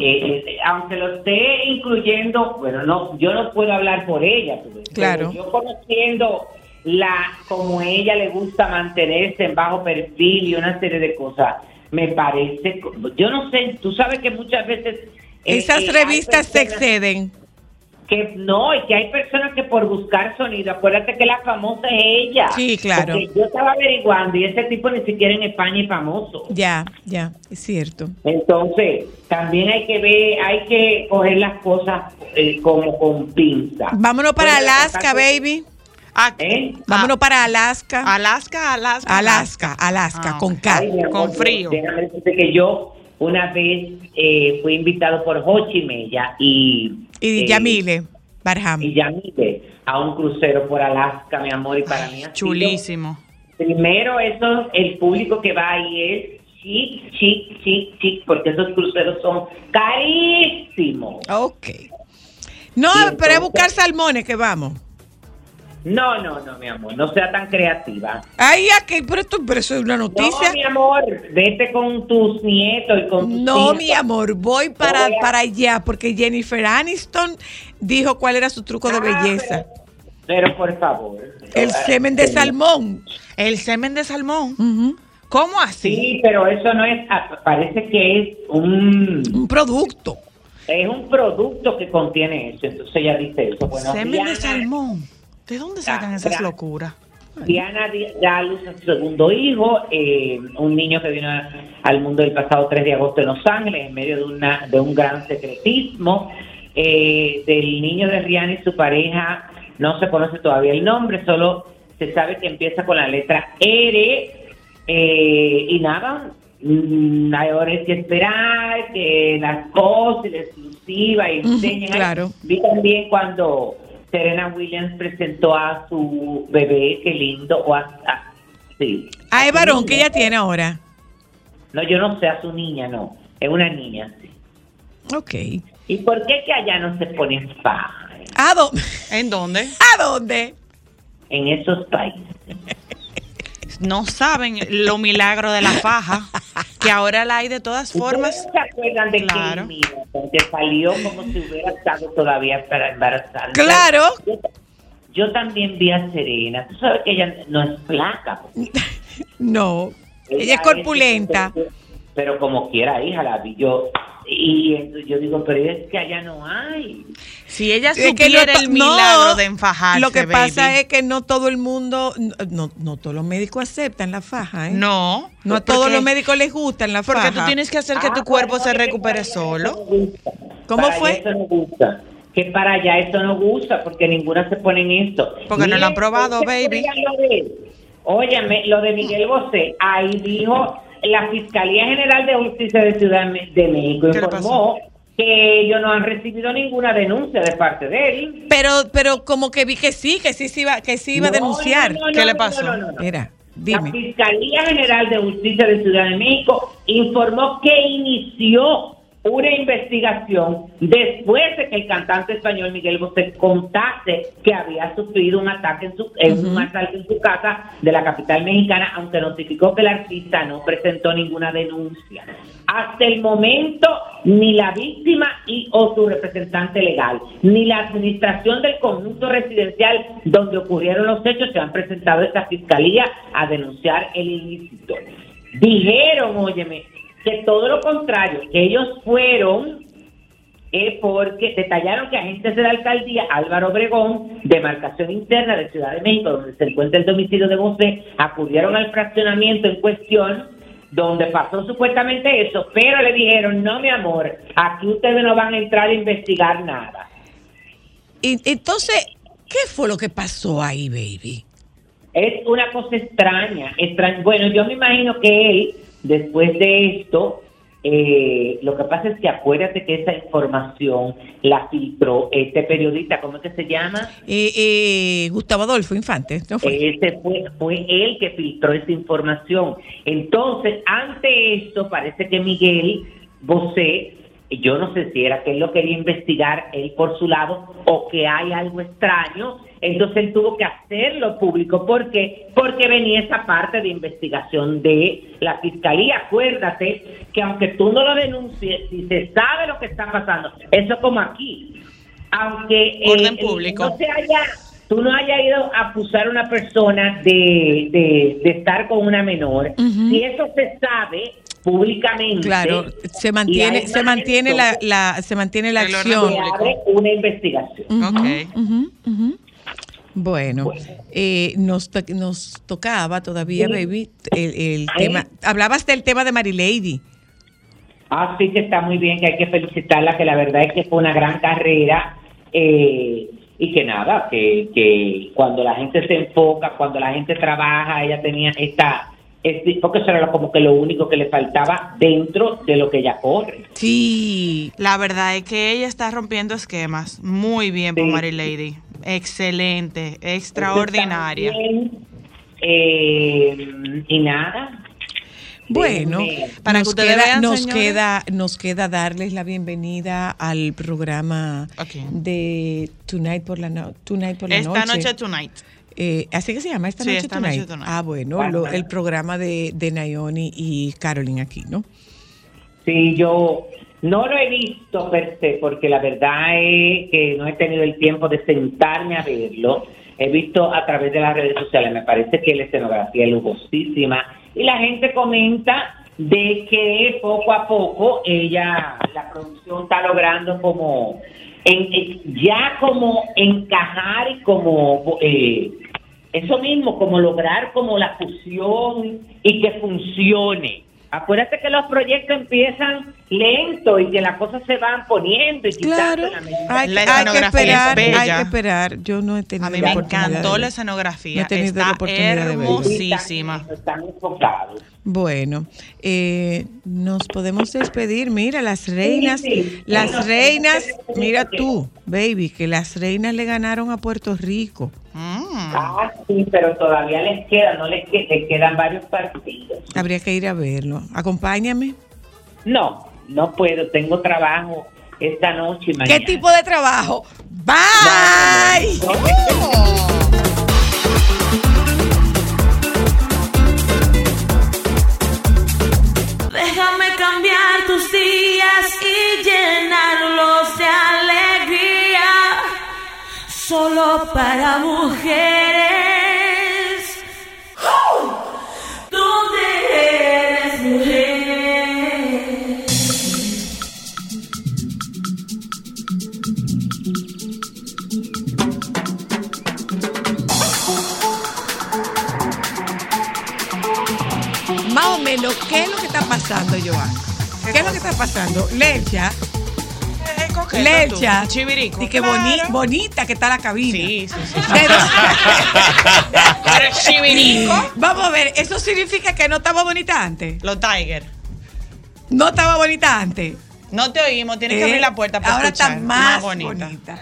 Eh, eh, aunque lo esté incluyendo, bueno, no, yo no puedo hablar por ella, Claro. yo conociendo la como ella le gusta mantenerse en bajo perfil y una serie de cosas, me parece, yo no sé, tú sabes que muchas veces eh, Esas eh, revistas se exceden. que no, y que hay personas que por buscar sonido, acuérdate que la famosa es ella. Sí, claro. Porque yo estaba averiguando y ese tipo ni siquiera en España es famoso. Ya, ya, es cierto. Entonces, también hay que ver, hay que coger las cosas eh, como con pinza. Vámonos para Alaska, baby. Ah, ¿Eh? Vámonos para Alaska. Alaska, Alaska. Alaska, Alaska, Ah, con ok. K. Ay, amor, Con frío. Déjame decirte que yo una vez eh, fui invitado por Hochi Mella y... Y eh, Yamile Barham. Y Yamile a un crucero por Alaska, mi amor, y para mí ha sido- Chulísimo. Primero, eso, el público que va ahí es chic, chic, chic, chic, porque esos cruceros son carísimos. Ok. No, pero es buscar salmones que vamos. No, no, no, mi amor, no sea tan creativa. Ay, aquí, pero, esto, pero eso es una noticia. No, mi amor, vete con tus nietos y con tus No, mi amor, voy para, Voy a- para allá porque Jennifer Aniston dijo cuál era su truco de Ah, belleza. Pero, pero, por favor. El semen de salmón. El semen de salmón. ¿Cómo así? Sí, pero eso no es, ah, parece que es un, Un producto. es un producto que contiene eso. Entonces ella dice eso. Bueno, semen Diana, de salmón. ¿De dónde sacan esas locuras? Diana di- da a luz a su segundo hijo, eh, un niño que vino al mundo el pasado 3 de agosto en Los Ángeles, en medio de, una, de un gran secretismo. Eh, del niño de Rihanna y su pareja, no se conoce todavía el nombre, solo se sabe que empieza con la letra R. eh, y nada, mm, ahora hay que esperar que las cosas, la exclusiva, y claro. Vi también cuando Serena Williams presentó a su bebé, qué lindo, o a, a- sí. Ah, es varón que ella tiene ahora. No, yo no sé a su niña, no. Es una niña, sí. Ok. ¿Y por qué que allá no se ponen faja ¿A dónde? ¿En dónde? ¿A dónde? en esos países? No saben lo milagro de la faja, que ahora la hay de todas formas. ¿Ustedes se acuerdan de Claro. que que salió como si hubiera estado todavía para embarazar? Claro. Yo, yo también vi a Serena. Tú sabes que ella no es flaca. No. Ella es corpulenta. Pero, pero como quiera, hija, la vi yo. Y entonces yo digo, pero es que allá no hay. Si ella Es que supiera no- el no, milagro de enfajarse, Lo que pasa baby. es que no todo el mundo, no, no todos los médicos aceptan la faja, ¿eh? No. No a todos los médicos les gustan la faja. Porque tú tienes que hacer que tu Ah, cuerpo se recupere solo. eso no gusta. ¿Cómo Para fue? Eso no gusta. Que para allá eso no gusta, porque ninguna se pone en esto. Porque no lo han probado, ¿ustedes baby. oigan Lo de, óyeme, lo de Miguel Bosé, ahí dijo la Fiscalía General de Justicia de Ciudad de México ¿Qué le informó que ellos no han recibido ninguna denuncia de parte de él. Pero, pero como que vi que sí, que sí se iba, que sí iba a denunciar. no, no, ¿Qué no, le pasó? no, no, no. Mira, La. Fiscalía General de Justicia de Ciudad de México informó que inició una investigación después de que el cantante español Miguel Bosé contase que había sufrido un ataque en su en un asalto en su casa de la capital mexicana, aunque notificó que el artista no presentó ninguna denuncia. Hasta el momento, ni la víctima y o su representante legal, ni la administración del conjunto residencial donde ocurrieron los hechos se han presentado a esta fiscalía a denunciar el ilícito. Dijeron, óyeme, que todo lo contrario, que ellos fueron eh, porque detallaron que agentes de la alcaldía Álvaro Obregón, demarcación interna de Ciudad de México, donde se encuentra el domicilio de José, acudieron al fraccionamiento en cuestión, donde pasó supuestamente eso, pero le dijeron, no mi amor, aquí ustedes no van a entrar a investigar nada. Y, entonces, ¿qué fue lo que pasó ahí, baby? Es una cosa extraña, extraña. Bueno, yo me imagino que él, después de esto, eh, lo que pasa es que acuérdate que esa información la filtró este periodista, ¿cómo es que se llama? Eh, eh, Gustavo Adolfo Infante, ¿no fue? Ese fue, fue él que filtró esa información. Entonces, ante esto, parece que Miguel Bosé, yo no sé si era que él lo quería investigar él por su lado o que hay algo extraño, entonces él tuvo que hacerlo público. ¿Por qué? Porque venía esa parte de investigación de la fiscalía. Acuérdate que aunque tú no lo denuncies, si se sabe lo que está pasando, eso como aquí, aunque eh, Orden eh, público. no se haya tú no hayas ido a acusar a una persona de, de, de estar con una menor, si eso se sabe públicamente, Claro, se mantiene, se mantiene la, la, se mantiene la acción. abre una investigación. Ujú, Ok. ujú, ujú. Bueno, Bueno. eh, nos, to- nos tocaba todavía, Sí. baby, el, el tema. Hablabas del tema de Marilady. Ah, sí que está muy bien, que hay que felicitarla, que la verdad es que fue una gran carrera. eh, y que nada, que, que cuando la gente se enfoca, cuando la gente trabaja, ella tenía esta, este, porque eso era como que lo único que le faltaba dentro de lo que ella corre. Sí. La verdad es que ella está rompiendo esquemas. Muy bien por Sí. Mary Lady. Excelente, extraordinaria. Eh, y nada. Bueno, Para nos que ustedes queda, vean, nos queda, nos queda darles la bienvenida al programa de Tonight por la, no- Tonight por la Esta noche. noche, tonight. Eh, ¿Así que se llama esta Sí, noche Esta Tonight? Noche Tonight. Ah, bueno, lo- el programa de, de Nayoni y Carolyn aquí, ¿no? Sí, yo no lo he visto per se, porque la verdad es que no he tenido el tiempo de sentarme a verlo. He visto a través de las redes sociales, me parece que la escenografía es lujosísima y la gente comenta de que poco a poco ella, la producción está logrando como en, ya como encajar y como eh, eso mismo, como lograr como la fusión y que funcione. Acuérdate que los proyectos empiezan lento y que las cosas se van poniendo y quitando Claro, en la medida hay, La hay que es esperar, hay bella. que esperar. Yo no he tenido A mí la me oportunidad de encantó la No escenografía. he tenido la Está oportunidad de verla. hermosísima. Están, están enfocados. Bueno, eh, nos podemos despedir. Mira, las reinas, sí. las Bueno, reinas, mira tú, baby, que las reinas le ganaron a Puerto Rico. Mm. Ah, sí, pero todavía les quedan, no les, que- les quedan varios partidos. Habría que ir a verlo. Acompáñame. No, no puedo, tengo trabajo esta noche y mañana. ¿Qué tipo de trabajo? Bye. Déjame cambiar tus días y llenarlos de alegría. Solo para mujeres. Más o menos, ¿qué es lo que está pasando, Joan? ¿Qué es lo que está pasando? Lercha, tú. Chivirico. y qué Claro. boni- bonita que está la cabina. Sí, sí, sí. Pero- *laughs* Pero chivirico. *laughs* Vamos a ver, ¿eso significa que no estaba bonita antes? Los Tiger. No estaba bonita antes. No te oímos, tienes que Eh, abrir la puerta para Ahora escuchar. está más, bonita. bonita.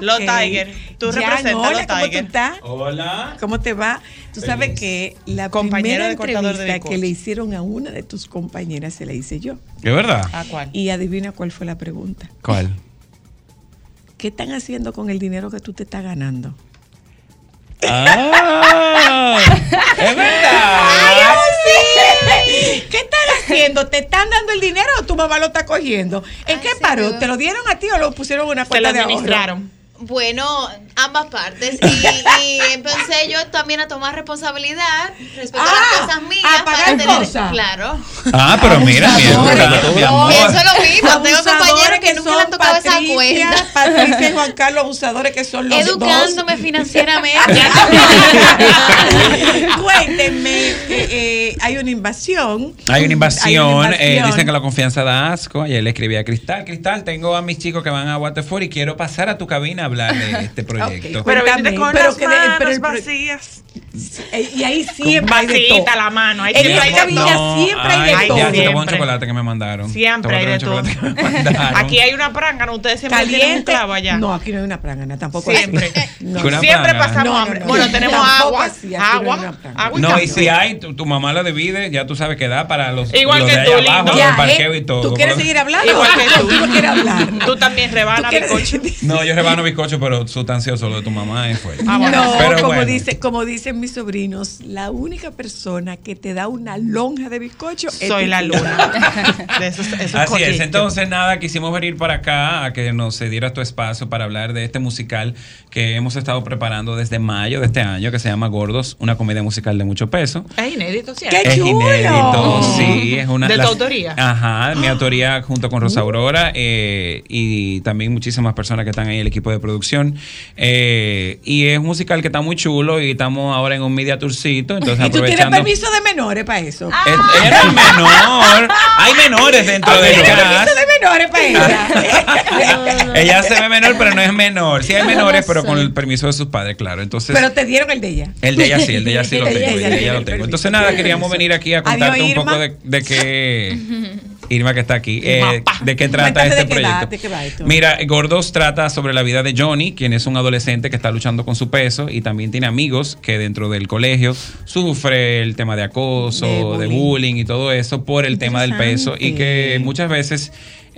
Los. Tiger. Tú Jan, representas hola, los ¿cómo tú Tiger. estás? Hola. ¿Cómo te va? Tú sabes Feliz. que la Compañero primera de de entrevista que le hicieron a una de tus compañeras se la hice yo. ¿Es verdad? ¿A cuál? Y adivina cuál fue la pregunta. ¿Cuál? ¿Qué están haciendo con el dinero que tú te estás ganando? ¡Ah! *laughs* ¡Es verdad! *laughs* ¿Qué están haciendo? ¿Te están dando el dinero o tu mamá lo está cogiendo? ¿En Ay, qué sí, paró? ¿Te lo dieron a ti o lo pusieron en una lo cuenta de ahorro? administraron. Bueno, ambas partes. Y, y empecé yo también a tomar responsabilidad respecto a Ah, las cosas mías. a pagar cosas. Claro. Ah, pero mira, mi amor. Eso es lo mismo. Tengo compañeros que nunca le han son tocado esa cuenta. Patricia y Juan Carlos, abusadores que son los Educándome dos. financieramente. *laughs* Cuéntenme, eh, eh, hay una invasión. Hay una invasión, Hay una eh, dicen que la confianza da asco. Ayer le escribí a Cristal, Cristal, tengo a mis chicos que van a Waterford y quiero pasar a tu cabina a hablar de este proyecto. Ok, Pero Cuéntame, con pero las que de- manos pero el pro- vacías. Eh, Y ahí siempre hay de todo. Vacita la mano. Ahí En siempre hay esta de villa todo. siempre hay de ay, todo. Ya, te a un Siempre. chocolate que me mandaron. Siempre hay de todo. Aquí hay una prángana, ustedes siempre tienen un Caliente. clavo allá. No, aquí no hay una prángana, tampoco Siempre. *laughs* No. Siempre pasamos No, no, hambre. no. Bueno, tenemos agua. no Agua. No, y si hay, tu, tu mamá la divide, ya tú sabes que da para los, Igual los que de tú, abajo, Ya, el parqueo ¿eh? y todo. ¿Tú quieres seguir hablando? Igual que *laughs* tú. ¿Tú no quieres hablar? Tú también rebana ¿Tú quieres- bizcocho. *laughs* No, yo rebano bizcocho, pero sustancioso lo de tu mamá es fuerte. Ah, bueno. No, Pero como, bueno. dice, como dicen mis sobrinos, la única persona que te da una lonja de bizcocho es Soy la luna. *laughs* De esos, esos Así es, entonces nada, quisimos venir para acá a que nos dieras tu espacio para hablar de este musical que hemos estado preparando desde mayo de este año, que se llama Gordos, una comedia musical de mucho peso. Es inédito, ¿sí? ¡Qué es chulo! inédito, sí, es una ¿De tu las- autoría? Ajá, mi autoría junto con Rosa Aurora eh, y también muchísimas personas que están ahí, el equipo de producción. Eh, y es un musical que está muy chulo y estamos ahora en un media tourcito, entonces ¿Y tú tienes aprovechando. permiso de menores para eso? Es- Era el menor. Hay menores dentro del ¿Tienes cast. permiso de menores para ella? *laughs* ella se ve menor, pero no es menor. Sí hay menores, pero con el permiso de sus padres, claro. Entonces, Pero te dieron el de ella. el de ella sí, el de ella sí *laughs* lo El de tengo. ella El de ella lo tengo. Entonces, nada, queríamos venir aquí a Adiós, contarte un poco de, de qué. *laughs* Irma que está aquí, eh, de qué trata este de qué va, proyecto. de qué va esto. Mira, Gordos trata sobre la vida de Johnny, quien es un adolescente que está luchando con su peso y también tiene amigos que dentro del colegio sufre el tema de acoso, De de bullying. y todo eso por el tema del peso y que muchas veces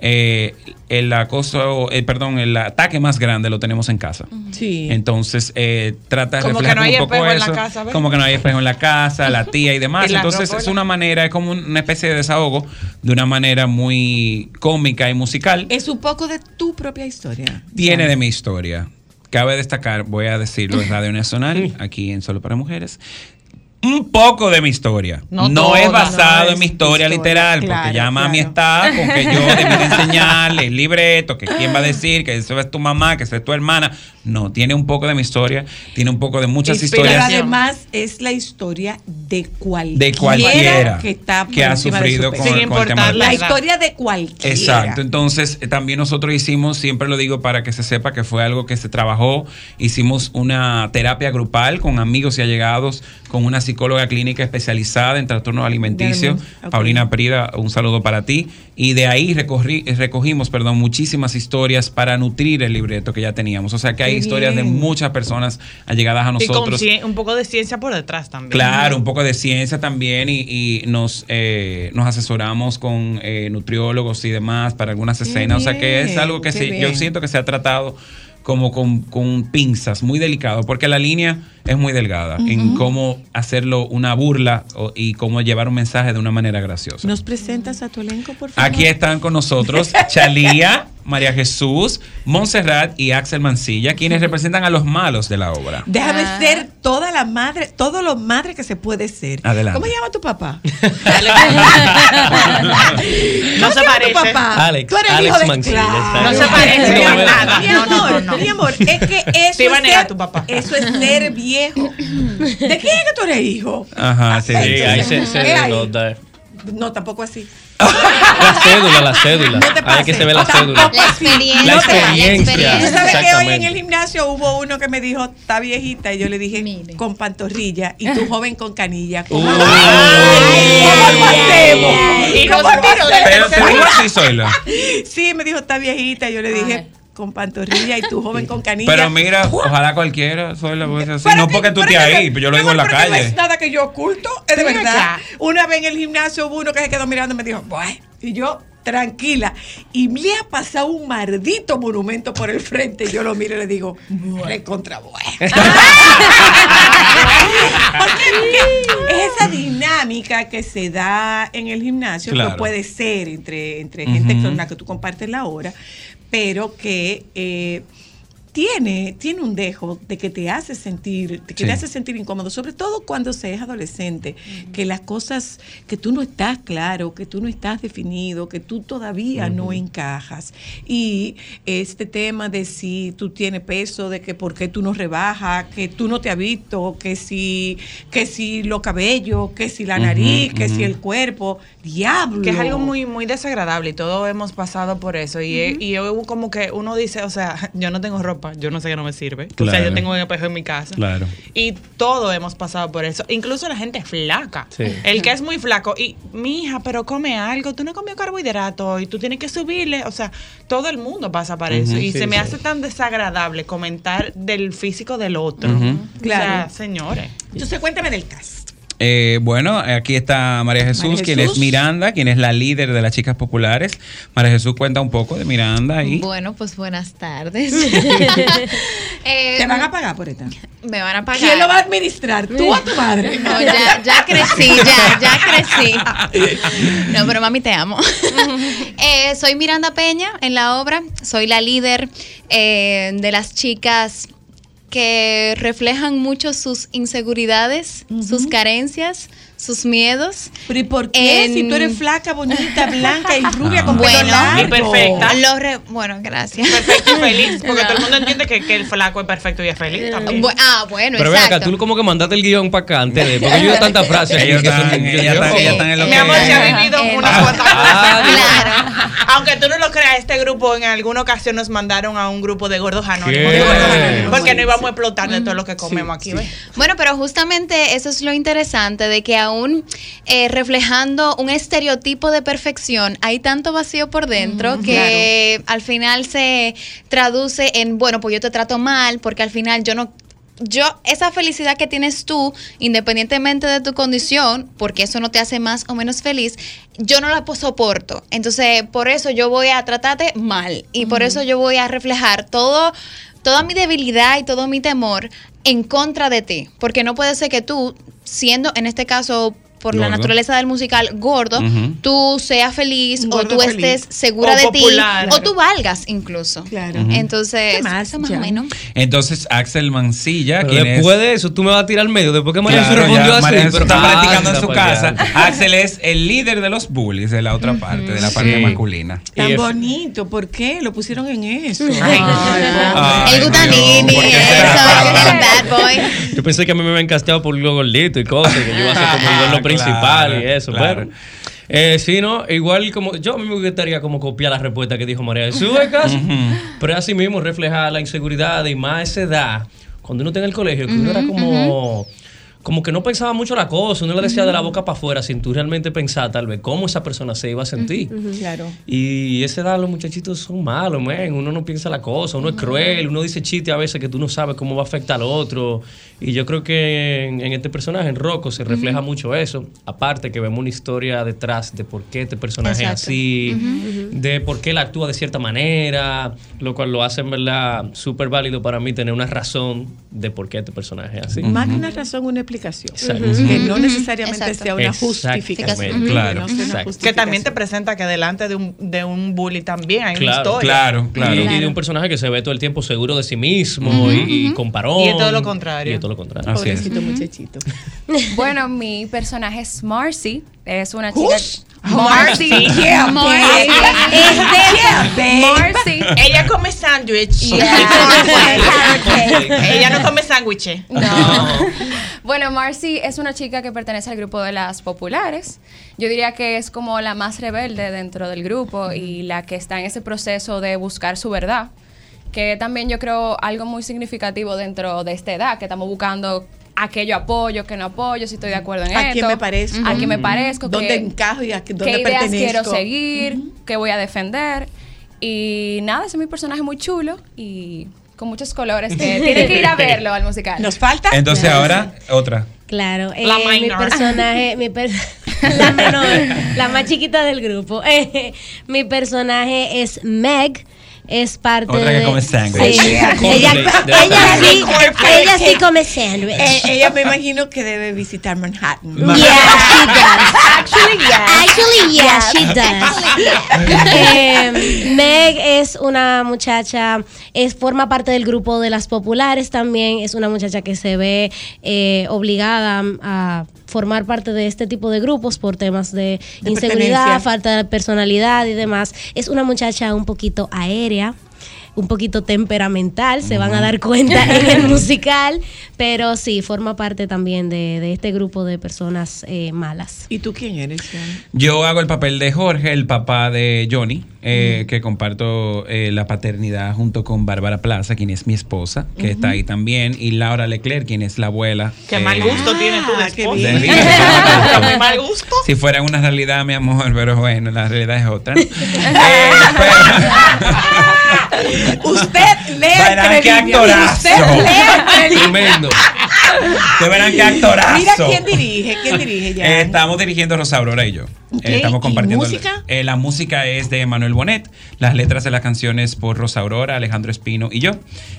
eh, el acoso, eh, perdón, el ataque más grande lo tenemos en casa. Sí. Entonces, eh, trata de Como que reflejar no hay un poco espejo en la eso. casa, ¿ves? como que no hay espejo en la casa, la tía y *laughs* demás. Y Entonces, ropa, es una manera, es como una especie de desahogo de una manera muy cómica y musical. Es un poco de tu propia historia. Tiene de mi historia. Cabe destacar, voy a decirlo en Radio Nacional, *laughs* aquí en Solo para Mujeres. Un poco de mi historia. No No, toda, es basado no en mi historia, historia, literal, claro, porque ya mami claro. está con que yo *laughs* debí de enseñarle el libreto, que quién va a decir, que eso es tu mamá, que eso es tu hermana. No, tiene un poco de mi historia, tiene un poco de muchas Inspiración. Pero historias además es la historia de cualquiera, de cualquiera que está que ha sufrido con, Sin con el tema importar del la historia de cualquiera. Exacto, entonces eh, también nosotros hicimos, siempre lo digo para que se sepa que fue algo que se trabajó, hicimos una terapia grupal con amigos y allegados, con una psicóloga clínica especializada en trastornos alimenticios. Paulina Prida, un saludo para ti, y de ahí recorrí- eh, recogimos perdón, muchísimas historias para nutrir el libreto que ya teníamos, o sea que hay Qué historias de muchas personas allegadas a Y con nosotros. un poco de ciencia por detrás también. Claro, un poco de ciencia también y, y nos, eh, nos asesoramos con eh, nutriólogos y demás para algunas escenas. o sea que es algo que sí, yo siento que se ha tratado como con, con pinzas, muy delicado, porque la línea es muy delgada en cómo hacerlo una burla o- y cómo llevar un mensaje de una manera graciosa. ¿Nos presentas a tu elenco, por favor? Aquí están con nosotros Chalía, *laughs* María Jesús, Montserrat y Axel Mancilla, quienes *laughs* representan a los malos de la obra. Déjame Ah. ser toda la madre, todo lo madre que se puede ser. Adelante. ¿Cómo se llama tu papá? *laughs* *laughs* No ¿Cómo se parece. tu papá? Alex, Tú eres Alex hijo de- Mancilla, Claro. está No se parece amor, nada. Mi No, no, amor, no, no. mi amor, es que eso Te iba a es negar ser- a tu papá. Eso es ser viejo. ¿De quién es que tú eres hijo? Ajá, sí, Sí, sí, sí. ahí se, se nota. No, tampoco así. La cédula, la cédula. No te Ahí que se ve la cédula. La experiencia. La experiencia. Tú sabes que hoy en el gimnasio hubo uno que me dijo, está viejita, y yo le dije, Mire. con pantorrilla, y tú *laughs* joven con canilla. ¿Cómo, Uy. ¿Cómo lo hacemos? Y. Pero así, Zoila. *laughs* Sí, me dijo, está viejita, y yo le dije, Ay. Con pantorrilla, y tú joven con canilla. Pero mira, ojalá cualquiera, ser así. No que- porque tú estés ahí, pero yo lo digo en la que No calle. es nada que yo oculto, es de verdad. Una vez en el gimnasio hubo uno que se quedó mirando y me dijo, bueno, y yo, tranquila. Y me ha pasado un maldito monumento por el frente. Y yo lo miro y le digo, recontra bueno. *laughs* Esa dinámica que se da en el gimnasio, Claro. que puede ser entre, entre gente con la que tú compartes la hora, pero que eh, tiene, tiene un dejo de que te hace sentir, de que Sí. te hace sentir incómodo, sobre todo cuando se es adolescente, que las cosas que tú no estás claro, que tú no estás definido, que tú todavía no encajas. Y este tema de si tú tienes peso, de que por qué tú no rebajas, que tú no te has visto, que si, que si los cabellos, que si la nariz, que si el cuerpo, diablo. Que es algo muy, muy desagradable y todos hemos pasado por eso. Y, y como que uno dice, o sea, *laughs* yo no tengo ropa, yo no sé que no me sirve. O sea, Claro. yo tengo un espejo en mi casa. Claro. Y todos hemos pasado por eso. Incluso la gente flaca. Sí. El que es muy flaco. Y, mi hija, pero come algo. Tú no comió carbohidratos y tú tienes que subirle. O sea, todo el mundo pasa por eso. Y sí, se me sí. hace tan desagradable comentar del físico del otro. Ujú. O sea, Claro. señores. Entonces cuéntame del cast. Eh, bueno, aquí está María Jesús, María quien es Miranda, quien es la líder de las chicas populares. María Jesús cuenta un poco de Miranda y Bueno, pues buenas tardes. *laughs* Eh, ¿Te van a pagar por esta? Me van a pagar. ¿Quién lo va a administrar? ¿Tú o tu madre? No, ya, ya crecí, ya, ya crecí. No, pero mami, te amo. *laughs* Eh, soy Miranda Peña en la obra. Soy la líder eh, de las chicas que reflejan mucho sus inseguridades, sus carencias, sus miedos. ¿Pero y por qué? En- Si tú eres flaca, bonita, blanca y rubia con Bueno, pelo largo. y perfecta. Lo re- bueno, gracias. Perfecto y feliz. Porque *laughs* todo el mundo entiende que, que el flaco es perfecto y es feliz también. Bu- ah, bueno, Pero ven acá, exacto. tú como que mandaste el guion para acá antes de. Porque yo tantas *laughs* frases. Ellos son- están- ellas están- ellas están en lo Mi que- amor, se ha vivido Eh, unas no. cuantas Ah, cosas. Claro. Aunque tú no lo creas, este grupo en alguna ocasión nos mandaron a un grupo de gordos anónimos. Porque no íbamos a explotar de todo lo que comemos aquí. Bueno, pero justamente eso es lo interesante de que aún eh, reflejando un estereotipo de perfección, hay tanto vacío por dentro que al final se traduce en, bueno, pues yo te trato mal porque al final yo no... Yo, esa felicidad que tienes tú, independientemente de tu condición, porque eso no te hace más o menos feliz, yo no la po- soporto. Entonces, por eso yo voy a tratarte mal. Y por eso yo voy a reflejar todo, toda mi debilidad y todo mi temor en contra de ti. Porque no puede ser que tú, siendo en este caso por la Gordo. naturaleza del musical gordo, Ujú. tú seas feliz Gordo o tú feliz. estés segura O de popular. ti o tú valgas incluso. Claro. Entonces, ¿Qué más, más o menos. Entonces, Axel Mancilla, es. después de eso, tú me vas a tirar al medio. Después que María Claro, se respondió ya, así. Pero está ah, practicando en está su casa. Axel es el líder de los bullies de la otra parte, de la parte Sí. masculina. Tan bonito, ¿por qué? Lo pusieron en eso. El Gutanini, ¿por qué eso, el bad boy. Yo pensé que a mí me habían casteado por lo gordito y cosas, que yo iba a ser como el Principal y eso. claro. Pero, eh, sí, ¿no? Igual como. Yo a mí me gustaría como copiar la respuesta que dijo María Jesús, ¿eh, *laughs* caso? Pero así mismo refleja la inseguridad y más esa edad, cuando uno está en el colegio, que uno era como. Como que no pensaba mucho la cosa, uno le decía de la boca para afuera sin tú realmente pensar tal vez cómo esa persona se iba a sentir. Claro. Y esa edad los muchachitos son malos, man. Uno no piensa la cosa, uno es cruel, uno dice chiste a veces que tú no sabes cómo va a afectar al otro. Y yo creo que en, en este personaje, en Rocco, se refleja mucho eso. Aparte que vemos una historia detrás de por qué este personaje es así, de por qué él actúa de cierta manera, lo cual lo hace en verdad súper válido para mí tener una razón de por qué este personaje es así. Más que una razón, una explicación. Que no necesariamente Exacto. sea una Exactamente. justificación. Claro. Que no sea una Exacto. Que también te presenta que delante de un, de un bully también hay una historia. Claro, claro. Y, y de un personaje que se ve todo el tiempo seguro de sí mismo y, y con parón. Y es todo lo contrario. Y es todo lo contrario. Así es. Pobrecito muchachito. *laughs* Bueno, mi personaje es Marcy. Es una chica. Marcy. Yeah, Marcy. Yeah, babe. Marcy. Ella come sándwich. Yeah. *laughs* Ella no come sándwiches. No. *laughs* Bueno, Marcy es una chica que pertenece al grupo de las populares. Yo diría que es como la más rebelde dentro del grupo y la que está en ese proceso de buscar su verdad. Que también yo creo algo muy significativo dentro de esta edad, que estamos buscando a qué yo apoyo, qué no apoyo, si estoy de acuerdo en ¿A esto. quién me parezco? A quién me parezco. ¿Dónde qué- encajo y a qué- dónde qué ideas pertenezco? quiero seguir, qué voy a defender. Y nada, ese es mi personaje muy chulo y con muchos colores que *laughs* tienen que ir a verlo al musical. ¿Nos falta? Entonces ahora, otra. Claro, eh, La mi personaje, mi per- *laughs* la menor, la más chiquita del grupo. Eh, *laughs* mi personaje es Meg. Es parte Otra que de. come sándwich. Sí. Ella- sí, ella sí come sándwich. Eh, ella me imagino que debe visitar Manhattan. *laughs* Yeah, she does. Actually, yes. Actually, yes, she does. Eh, Meg es una muchacha, es, forma parte del grupo de las populares también. Es una muchacha que se ve eh, obligada a formar parte de este tipo de grupos por temas de, De inseguridad, falta de personalidad y demás. Es una muchacha un poquito aérea. Un poquito temperamental, se van a dar cuenta *laughs* en el musical, pero sí, forma parte también de, de este grupo de personas eh, malas. ¿Y tú quién eres? Yo hago el papel de Jorge, el papá de Johnny, eh, que comparto eh, la paternidad junto con Bárbara Plaza, quien es mi esposa, que está ahí también, y Laura Leclerc, quien es la abuela. Qué eh, mal gusto tiene tu Ah, qué esposa. bien. de. *laughs* Qué *laughs* mal gusto. Si fuera una realidad, mi amor, pero bueno, la realidad es otra. *laughs* Eh, pero- Usted lee Verán qué Treviño. actorazo. Usted lee. Tremendo. Ustedes verán qué actorazo. Mira quién dirige, quién dirige ya. Eh, estamos dirigiendo Rosa Aurora y yo. Eh, estamos ¿y compartiendo. música? Eh, la música es de Manuel Bonet. Las letras de las canciones por Rosa Aurora, Alejandro Espino y yo.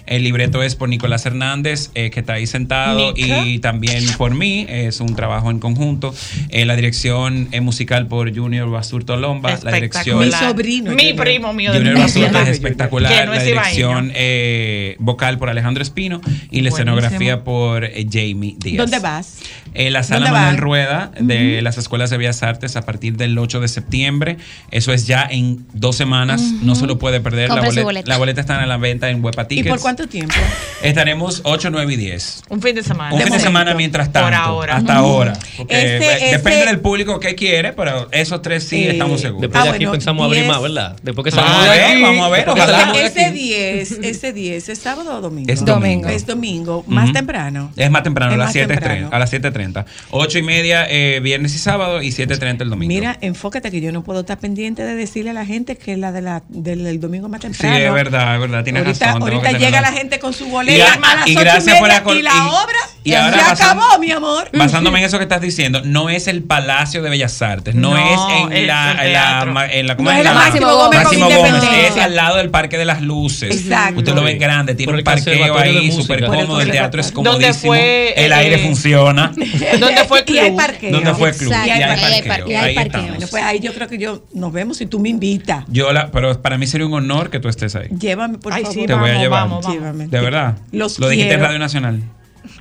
El libreto es por Nicolás Hernández, eh, que está ahí sentado. Nica. Y también por mí. Es un trabajo en conjunto. Eh, la dirección es musical por Junior Basurto Lomba. La dirección. Mi sobrino, Mi Junior. primo mío de Junior. Basurto es espectacular. no la dirección eh, vocal por Alejandro Espino y la Buenísimo. escenografía por eh, Jamie Díaz. ¿Dónde vas? En la sala ¿Dónde Manuel? Rueda de las Escuelas de Bellas Artes a partir del 8 de septiembre. Eso es ya en dos semanas. No se lo puede perder. La boleta, boleta. la boleta está en la venta en Huepa ¿Y por cuánto tiempo? Estaremos 8, 9 y 10. Un fin de semana. Un fin de semana mientras tanto. Por ahora. Hasta ahora. Este- eh, depende este- del público que quiere, pero esos tres sí Eh, estamos seguros. Después de Ah, aquí bueno, pensamos abrir 10. más, ¿verdad? Después que Vamos salimos a de ver, aquí. vamos a ver, ojalá. Ese aquí. 10, ese 10, ¿es sábado o domingo? Es domingo. Es domingo, más temprano. Es más temprano, Es a las más 7.30. temprano. A las 7.30. 8 y media eh, viernes y sábado y 7.30 el domingo. Mira, enfócate que yo no puedo estar pendiente de decirle a la gente que la de la, del, del domingo más sí, temprano. es verdad, es verdad. Tienes ahorita razón. ahorita llega la gente con su Y boleta y ocho gracias por media, y la y- obra y ya ahora acabó, mi amor. Basándome en *laughs* eso que estás diciendo, no es el Palacio de Bellas Artes, no, No, es en es la, el en la, en la, ¿cómo No es la- Máximo Gómez Máximo Gómez, es al lado del Parque de las Luces. Exacto. Usted lo ve grande, tiene Por un parqueo ahí súper Por cómodo, el teatro es comodísimo, fue, el eh, aire eh, funciona. *laughs* ¿Dónde fue el Y hay club? parqueo. ¿Dónde fue el club? Y hay Y hay parqueo. parqueo. Y hay Ahí parqueo. Bueno, pues ahí yo creo que yo nos vemos si tú me invitas. Yo la, pero para mí sería un honor que tú estés ahí. Llévame, por Ay, favor. sí, Te voy a llevar. vamos, vamos. Llévame. De verdad. Los Lo dijiste en. Radio Nacional.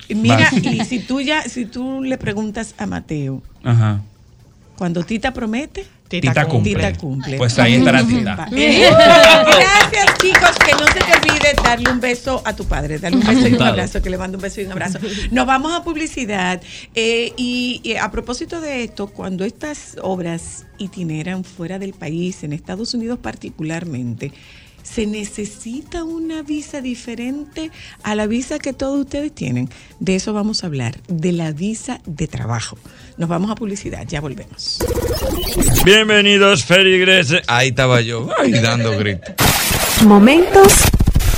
Mira, Vas. y si tú ya, si tú le preguntas a Mateo, Ajá. cuando Tita promete, Tita cumple. Tita cumple. Pues ahí estará Tita. Gracias, chicos. Que no se te olvide darle un beso a tu padre. Darle un beso y un Dale. abrazo. Que le mando un beso y un abrazo. Nos vamos a publicidad. Eh, y, y a propósito de esto, cuando estas obras itineran fuera del país, en Estados Unidos particularmente, se necesita una visa diferente a la visa que todos ustedes tienen. De eso vamos a hablar, de la visa de trabajo. Nos vamos a publicidad, ya volvemos. Bienvenidos, feligreses. Ahí estaba yo, ay, dando gritos. Momentos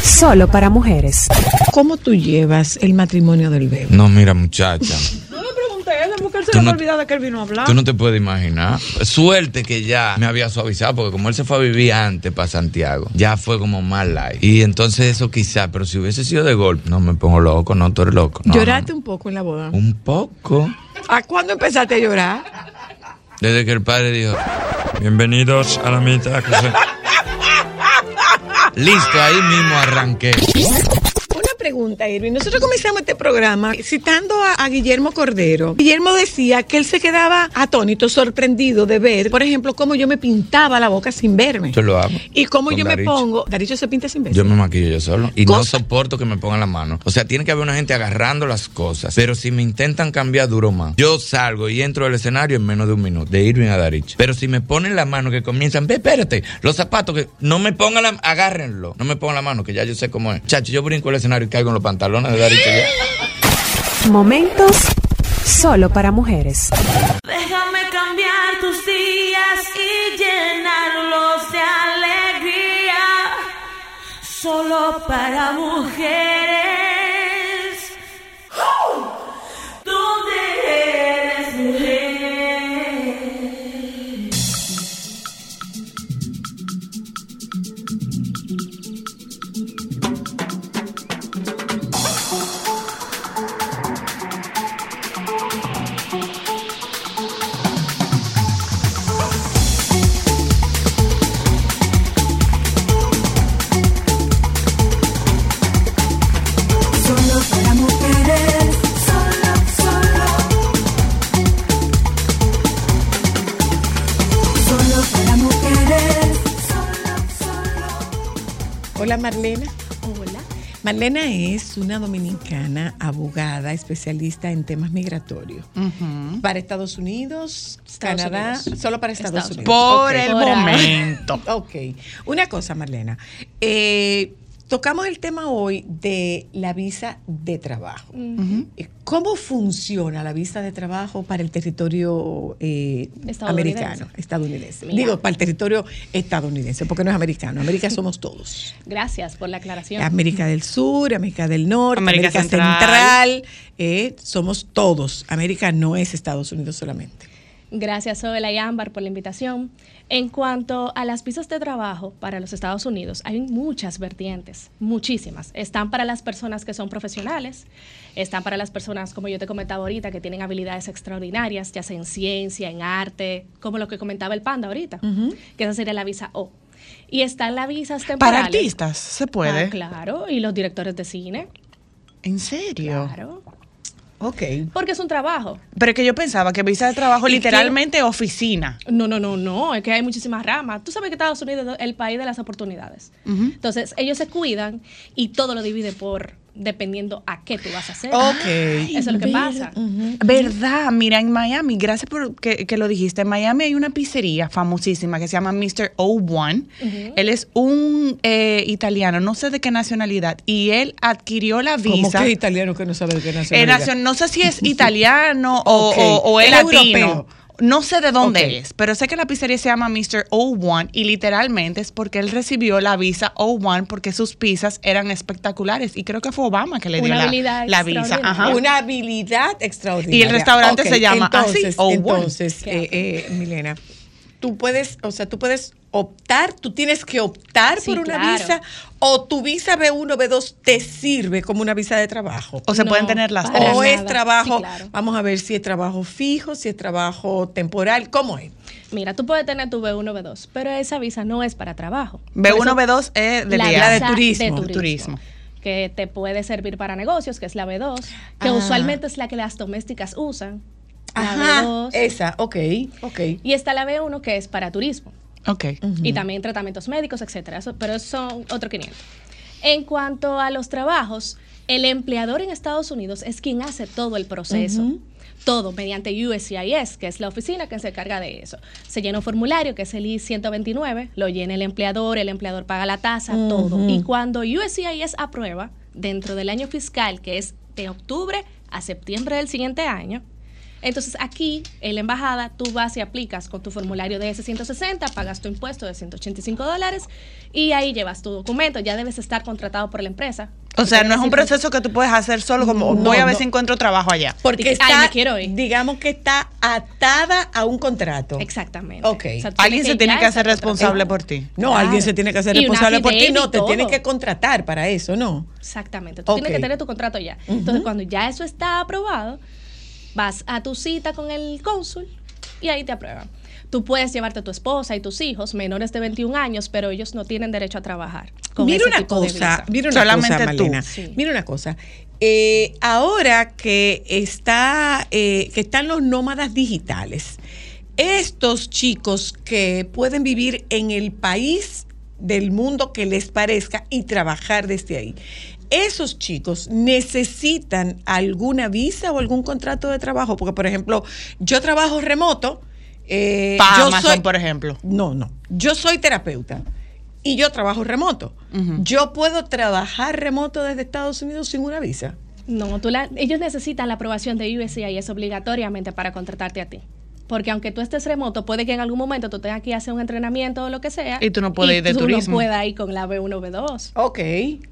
solo para mujeres. ¿Cómo tú llevas el matrimonio del bebé? No, mira, muchacha. Tú le no- olvidado de que él vino a hablar. Tú no te puedes imaginar. Suerte que ya me había suavizado, porque como él se fue a vivir antes para Santiago, ya fue como más light. Y entonces eso quizá, pero si hubiese sido de golpe, no me pongo loco, no, tú eres loco. No, ¿Lloraste un poco en la boda? Un poco. ¿A cuándo empezaste a llorar? Desde que el padre dijo, bienvenidos a la mitad. que se-". *laughs* Listo, ahí mismo arranqué. Pregunta, Irving. Nosotros comenzamos este programa citando a, a Guillermo Cordero. Guillermo decía que él se quedaba atónito, sorprendido de ver, por ejemplo, cómo yo me pintaba la boca sin verme. Yo lo hago. Y cómo yo me pongo. Daricho se pinta sin verse. Yo me maquillo yo solo. Y no soporto que me pongan la mano. O sea, tiene que haber una gente agarrando las cosas. Pero si me intentan cambiar, duro más. Yo salgo y entro al escenario en menos de un minuto, de Irving a Darich. Pero si me ponen la mano que comienzan, ve, espérate, los zapatos que no me pongan la agárrenlo. No me pongan la mano, que ya yo sé cómo es. Chacho, yo brinco el escenario y caigo en los pantalones de Darich. ya. Momentos solo para mujeres. Déjame cambiar tus días y llenarlos de alegría. Solo para mujeres. Hola, Marlena. Hola. Marlena es una dominicana, abogada, especialista en temas migratorios. Para Estados Unidos, Estados Canadá, Unidos. solo para Estados, Estados Unidos. Por el momento. Ok. Una cosa, Marlena. Eh, tocamos el tema hoy de la visa de trabajo. Eh, ¿Cómo funciona la visa de trabajo para el territorio eh, Estadounidense. americano, estadounidense? Mira. Digo, para el territorio estadounidense, porque no es americano. América *laughs* somos todos. Gracias por la aclaración. América del Sur, América del Norte, América América, Central. Central, eh, somos todos. América no es Estados Unidos solamente. Gracias, Soela y Ámbar, por la invitación. En cuanto a las visas de trabajo para los Estados Unidos, hay muchas vertientes, muchísimas. Están para las personas que son profesionales, están para las personas, como yo te comentaba ahorita, que tienen habilidades extraordinarias, ya sea en ciencia, en arte, como lo que comentaba el Panda ahorita, que esa sería la visa O. Y están las visas temporales. Para artistas, se puede. Ah, claro, y los directores de cine. ¿En serio? Claro. Ok. Porque es un trabajo. Pero es que yo pensaba que visa de trabajo literalmente oficina. No, no, no, no, es que hay muchísimas ramas. Tú sabes que Estados Unidos es el país de las oportunidades. Entonces, ellos se cuidan y todo lo divide por dependiendo a qué tú vas a hacer. Ok. Eso es lo que pasa. Verdad, mira, en Miami, gracias por que, que lo dijiste, en Miami hay una pizzería famosísima que se llama Mr. O1. Él es un eh, italiano, no sé de qué nacionalidad, y él adquirió la ¿Cómo visa. que italiano que no sabe de qué Eh, nacionalidad? nacion- no sé si es *laughs* italiano o, Ok. o- o es Es latino. europeo. No sé de dónde es, pero sé que la pizzería se llama Mr. O1 y literalmente es porque él recibió la visa O1 porque sus pizzas eran espectaculares y creo que fue Obama que le dio Una la, la visa. Ajá. Una habilidad extraordinaria. Y el restaurante se llama así, entonces, O1. Entonces, eh, eh, Milena, tú puedes, o sea, tú puedes optar, tú tienes que optar Sí, por una claro. visa o tu visa B1, B2 te sirve como una visa de trabajo. O se pueden tener las O es nada. trabajo, Sí, claro. vamos a ver si es trabajo fijo, si es trabajo temporal, ¿cómo es? Mira, tú puedes tener tu B1, B2, pero esa visa no es para trabajo. B1, Por eso- B2 es de la turismo. de turismo. Que te puede servir para negocios, que es la B2, que Ah. usualmente es la que las domésticas usan. La Ajá, B2. esa, ok, ok. Y está la B1 que es para turismo. Ok. Y también tratamientos médicos, etcétera. Eso- pero son otro 500. En cuanto a los trabajos, el empleador en Estados Unidos es quien hace todo el proceso. Todo mediante USCIS, que es la oficina que se encarga de eso. Se llena un formulario que es el I-129, lo llena el empleador, el empleador paga la tasa, todo. Y cuando USCIS aprueba, dentro del año fiscal, que es de octubre a septiembre del siguiente año, entonces aquí en la embajada tú vas y aplicas con tu formulario de S160, pagas tu impuesto de 185 dólares y ahí llevas tu documento. Ya debes estar contratado por la empresa. O sea, no es un proceso que tú puedes hacer solo como No, voy a ver no. si encuentro trabajo allá. Porque Ay, está, me quiero ir. digamos que está atada a un contrato. Exactamente. Ok. O sea, tú Alguien se tiene que hacer responsable por ti. No, Claro. alguien se tiene que hacer responsable por ti. No, te tienen que contratar para eso, ¿no? Exactamente. Tú tienes que tener tu contrato ya. Entonces, cuando ya eso está aprobado, vas a tu cita con el cónsul y ahí te aprueban. Tú puedes llevarte a tu esposa y tus hijos menores de 21 años, pero ellos no tienen derecho a trabajar. Con Mira ese una tipo cosa, mira una Solamente cosa, tú. Malena. Sí. Mira una cosa. Eh, ahora que está, eh, que están los nómadas digitales, estos chicos que pueden vivir en el país del mundo que les parezca y trabajar desde ahí. Esos chicos necesitan alguna visa o algún contrato de trabajo, porque por ejemplo, yo trabajo remoto. eh, Pa' yo Amazon, soy- por ejemplo. no, no. Yo soy terapeuta y yo trabajo remoto. Yo puedo trabajar remoto desde Estados Unidos sin una visa. No, tú la- ellos necesitan la aprobación de USCIS obligatoriamente para contratarte a ti. Porque aunque tú estés remoto, puede que en algún momento tú tengas que ir a hacer un entrenamiento o lo que sea. Y tú no puedes ir de tú turismo. no puedes ir con la B1, B2. Ok,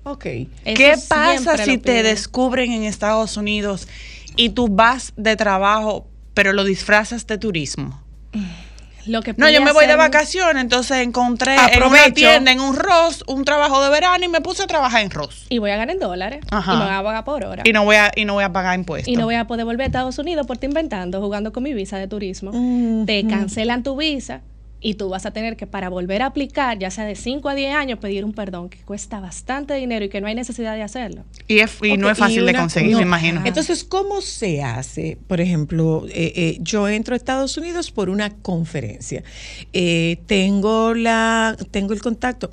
ok. Eso ¿Qué pasa si te descubren en Estados Unidos y tú vas de trabajo, pero lo disfrazas de turismo? *laughs* Lo que No, yo me voy de vacaciones, entonces encontré en una tienda, en un Ross, un trabajo de verano y me puse a trabajar en Ross. Y voy a ganar en dólares. Ajá. Y me voy a pagar por hora. Y no voy a, y no voy a pagar impuestos. Y no voy a poder volver a Estados Unidos por te inventando, jugando con mi visa de turismo. Mm, Te cancelan tu visa y tú vas a tener que, para volver a aplicar, ya sea de 5 a 10 años, pedir un perdón que cuesta bastante dinero y que no hay necesidad de hacerlo. Y, es- y no es fácil de una conseguir, cosa- me imagino. Entonces, ¿cómo se hace? Por ejemplo, eh, eh, yo entro a Estados Unidos por una conferencia. Eh, tengo, la, tengo el contacto.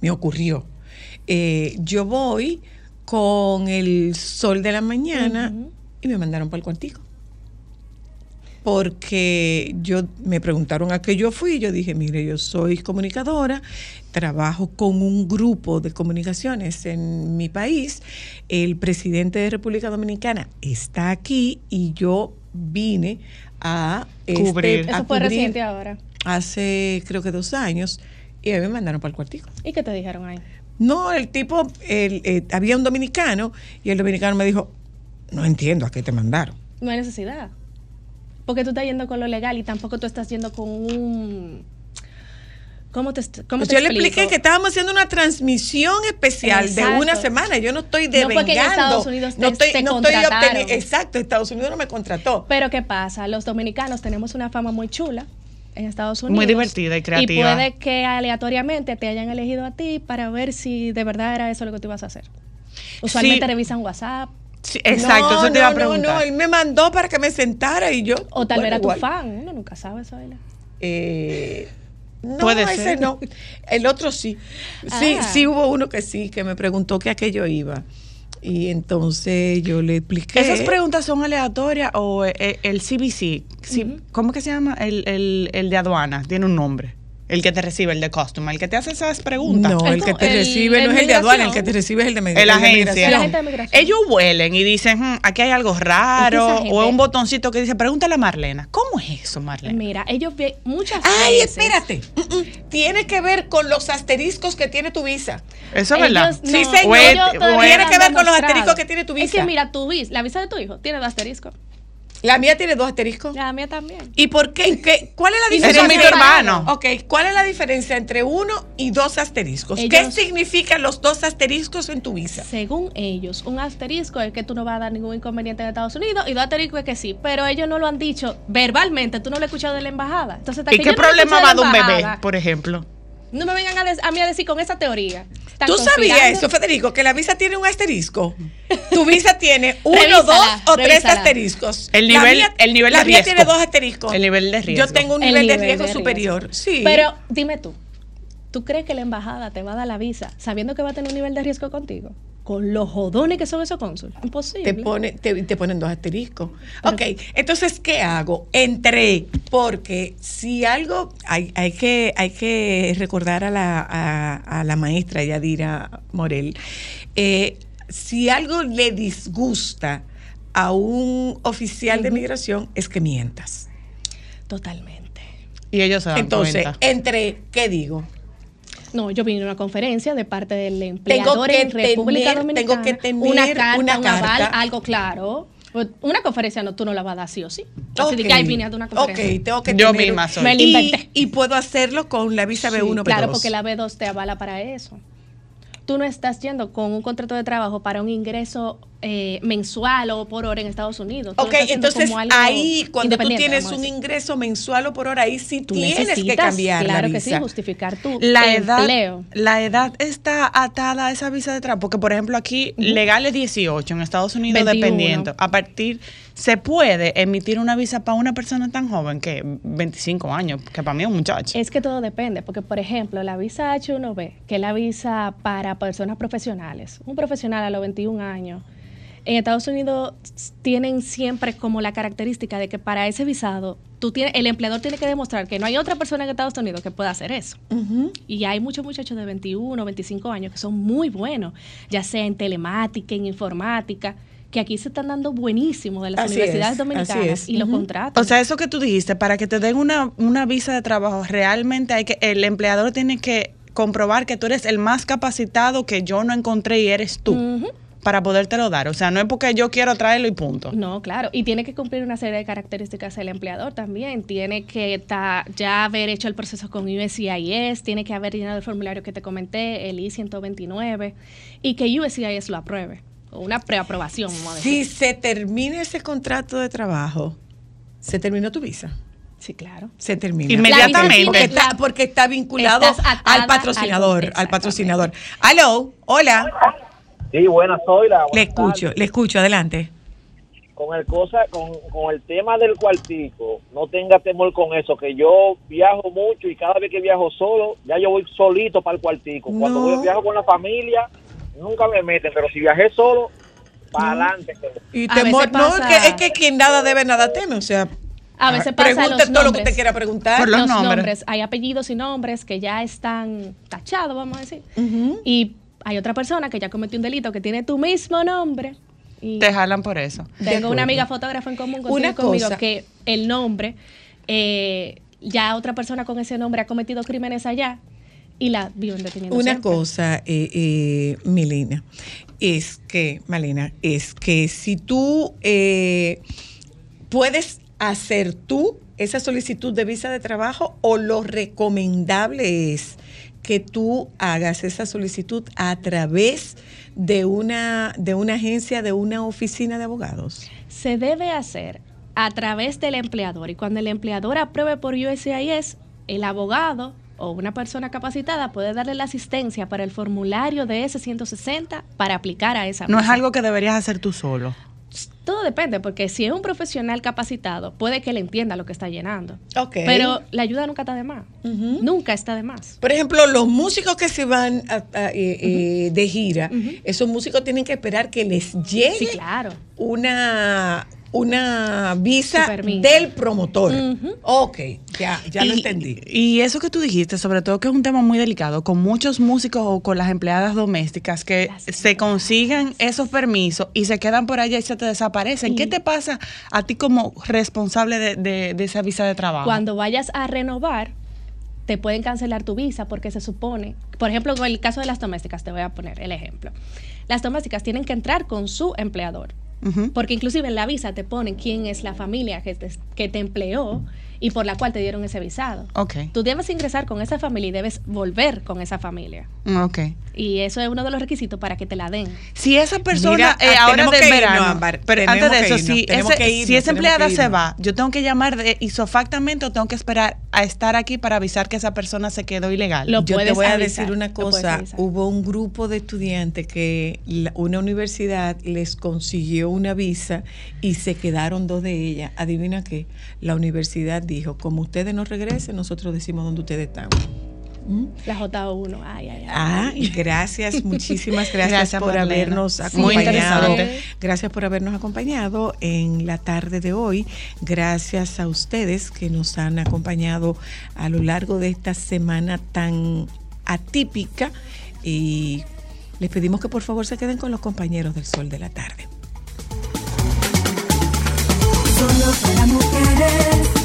Me ocurrió. Eh, yo voy con el sol de la mañana y me mandaron para el cuartico. Porque yo me preguntaron a qué yo fui, y yo dije, mire, yo soy comunicadora, trabajo con un grupo de comunicaciones en mi país, el presidente de República Dominicana está aquí y yo vine a este, Cubrir. a Eso fue cubrir reciente ahora. hace creo que dos años y a mí me mandaron para el cuartico. ¿Y qué te dijeron ahí? No, el tipo, el, eh, había un dominicano y el dominicano me dijo, no entiendo a qué te mandaron. No hay necesidad. Porque tú estás yendo con lo legal y tampoco tú estás yendo con un... ¿Cómo te, cómo Pues te yo le expliqué que estábamos haciendo una transmisión especial de una semana. Yo no estoy No porque en. Estados Unidos te- no estoy, te no estoy. Exacto, Estados Unidos no me contrató. Pero ¿qué pasa? Los dominicanos tenemos una fama muy chula en Estados Unidos. Muy divertida y creativa. Y puede que aleatoriamente te hayan elegido a ti para ver si de verdad era eso lo que tú ibas a hacer. Usualmente Sí. revisan WhatsApp. Exacto, no, eso te iba a preguntar. No, no, él me mandó para que me sentara y yo. O tal vez bueno, era tu igual. fan, uno nunca sabe eso, ¿verdad? Eh, no, Puede ese ser. no. El otro sí. Sí, Ah. sí hubo uno que sí, que me preguntó que a qué yo iba. Y entonces yo le expliqué. ¿Esas preguntas son aleatorias o eh, el CBC? Sí, ¿Cómo que se llama? El, el, el de aduana, tiene un nombre. El que te recibe, el de customer, el que te hace esas preguntas. No, el que te recibe no es el de aduana, el que te recibe es el de El migración. agencia. El de migración. Ellos huelen y dicen, "Hmm, aquí hay algo raro. Es que o un botoncito que dice, pregúntale a Marlena. ¿Cómo es eso, Marlena? Mira, ellos ve- muchas Ay, veces. espérate. Mm, mm. Tiene que ver con los asteriscos que tiene tu visa. Eso es verdad. Ellos- Sí, no, señor. Tiene que no ver con los asteriscos que tiene tu Es visa. que mira, tu visa, la visa de tu hijo tiene dos asteriscos. La mía tiene dos asteriscos. La mía también. ¿Y por qué? ¿Qué- ¿Cuál es la diferencia? es un mito urbano. Ok, ¿cuál es la diferencia entre uno y dos asteriscos? ¿Qué significan los dos asteriscos en tu visa? Según ellos, un asterisco es que tú no vas a dar ningún inconveniente en Estados Unidos y dos asteriscos es que sí, pero ellos no lo han dicho verbalmente, tú no lo has escuchado de la embajada. Entonces, ¿Y qué no problema va de un bebé, por ejemplo? No me vengan a, des- a mí a decir con esa teoría. ¿Tú sabías eso, Federico? Que la visa tiene un asterisco. Tu visa tiene *laughs* uno, Revísala, dos o tres asteriscos. El La nivel- mía- el nivel la de mía riesgo. tiene dos asteriscos. El nivel de riesgo. Yo tengo un El nivel, de riesgo de superior. riesgo. Sí. Pero dime tú, ¿tú crees que la embajada te va a dar la visa sabiendo que va a tener un nivel de riesgo contigo? Con los jodones que son esos cónsules. Imposible. te, pone, te, te ponen dos asteriscos. ok, entonces, ¿qué hago? Entré, porque si algo, hay, hay, que, hay que recordar a la, a, a la maestra Yadira Morel, eh, si algo le disgusta a un oficial de migración es que mientas. Totalmente. Y ellos se dan Entonces, cuenta. entré, ¿qué digo? No, yo vine a una conferencia de parte del empleador en República tener- tengo Dominicana. que tener una carta, una un aval, carta. algo claro. Una conferencia no, tú no la vas a dar sí o sí. Así de Ok. que ahí vine a una conferencia. Ok, tengo que Yo tener- misma soy. Me inventé. Y, puedo hacerlo con la visa Sí, B1, B2. Claro, porque la B2 te avala para eso. Tú no estás yendo con un contrato de trabajo para un ingreso eh, mensual o por hora en Estados Unidos. Tú Ok, entonces ahí cuando tú tienes un ingreso mensual o por hora, ahí sí Tú tienes que cambiar claro la que sí, visa. justificar tu la edad, empleo. la edad está atada a esa visa de trabajo. Porque, por ejemplo, aquí legal es 18, en Estados Unidos 21. dependiendo. A partir, se puede emitir una visa para una persona tan joven que 25 años, que para mí es un muchacho. Es que todo depende, porque por ejemplo, la visa H1B, que es la visa para personas profesionales, un profesional a los 21 años, en Estados Unidos tienen siempre como la característica de que para ese visado, tú tienes, el empleador tiene que demostrar que no hay otra persona en Estados Unidos que pueda hacer eso. Y hay muchos muchachos de 21, 25 años que son muy buenos, ya sea en telemática, en informática, que aquí se están dando buenísimo de las Así universidades es, dominicanas así es. y los Ujú. contratan. O sea, eso que tú dijiste, para que te den una, una visa de trabajo, realmente hay que, el empleador tiene que comprobar que tú eres el más capacitado que yo no encontré y eres tú. Ujú. Para podértelo dar. O sea, no es porque yo quiero traerlo y punto. No, claro. Y tiene que cumplir una serie de características el empleador también. Tiene que ta- ya haber hecho el proceso con USCIS, tiene que haber llenado el formulario que te comenté, el I-129, y que USCIS lo apruebe. O una preaprobación, vamos a decir. Si se termina ese contrato de trabajo, se terminó tu visa. Sí, claro. Se termina. Inmediatamente. Porque está, porque está vinculado al patrocinador. al- Al, patrocinador. Aló, hola. Sí, buenas, soy la. Le escucho, le escucho, adelante. Con el cosa, con, con el tema del cuartico, no tenga temor con eso, que yo viajo mucho y cada vez que viajo solo, ya yo voy solito para el cuartico. Cuando voy viajo con la familia, nunca me meten, pero si viajé solo, para adelante. Y temor, no, pasa- que, es que quien nada debe, nada teme. O sea, A veces pasa pregunte los todo lo que usted quiera preguntar. Por los los nombres. nombres. Hay apellidos y nombres que ya están tachados, vamos a decir. Y hay otra persona que ya cometió un delito que tiene tu mismo nombre. Y Te jalan por eso. Tengo una amiga fotógrafa en común contigo Una conmigo cosa. que el nombre, eh, ya otra persona con ese nombre ha cometido crímenes allá y la viven deteniendo Una siempre. cosa, eh, eh, Milena, es que, Malena, es que si tú eh, puedes hacer tú esa solicitud de visa de trabajo o lo recomendable es que tú hagas esa solicitud a través de una, de una agencia, de una oficina de abogados. Se debe hacer a través del empleador y cuando el empleador apruebe por USCIS, el abogado o una persona capacitada puede darle la asistencia para el formulario de ese 160 para aplicar a esa No es algo que deberías hacer tú solo. Todo depende, porque si es un profesional capacitado, puede que él entienda lo que está llenando. Pero la ayuda nunca está de más. Nunca está de más. Por ejemplo, los músicos que se van a- a- eh, eh, de gira, esos músicos tienen que esperar que les llegue Sí, claro. una, una visa del promotor. Ok, ya, ya lo entendí. Y eso que tú dijiste, sobre todo que es un tema muy delicado, con muchos músicos o con las empleadas domésticas que se consiguen esos permisos y se quedan por allá y se te desaparecen. ¿Qué te pasa a ti como responsable de, de- de esa visa de trabajo? Cuando vayas a renovar, te pueden cancelar tu visa porque se supone, por ejemplo, en el caso de las domésticas, te voy a poner el ejemplo. Las domésticas tienen que entrar con su empleador. Porque inclusive en la visa te ponen quién es la familia que te empleó y por la cual te dieron ese visado. Ok, Tú debes ingresar con esa familia y debes volver con esa familia. ok. Y eso es uno de los requisitos para que te la den. Si esa persona Mira, eh, ah, ahora tenemos de que irnos, verano, pero antes de eso, irnos, si, ese- que irnos, si esa empleada se va, yo tengo que llamar de isofactamente o tengo que esperar a estar aquí para avisar que esa persona se quedó ilegal. Lo Yo te voy a avisar, decir una cosa. Hubo un grupo de estudiantes que la- una universidad les consiguió una visa y se quedaron dos de ellas. Adivina qué. La universidad dijo, como ustedes no regresen, nosotros decimos dónde ustedes están. ¿Mm? La J1, ay, ay, ay. Ah, y gracias, *laughs* muchísimas gracias, Gracias, por Marlena. habernos acompañado. Gracias por habernos acompañado en la tarde de hoy. Gracias a ustedes que nos han acompañado a lo largo de esta semana tan atípica y les pedimos que por favor se queden con los compañeros del Sol de la Tarde. Solo para mujeres.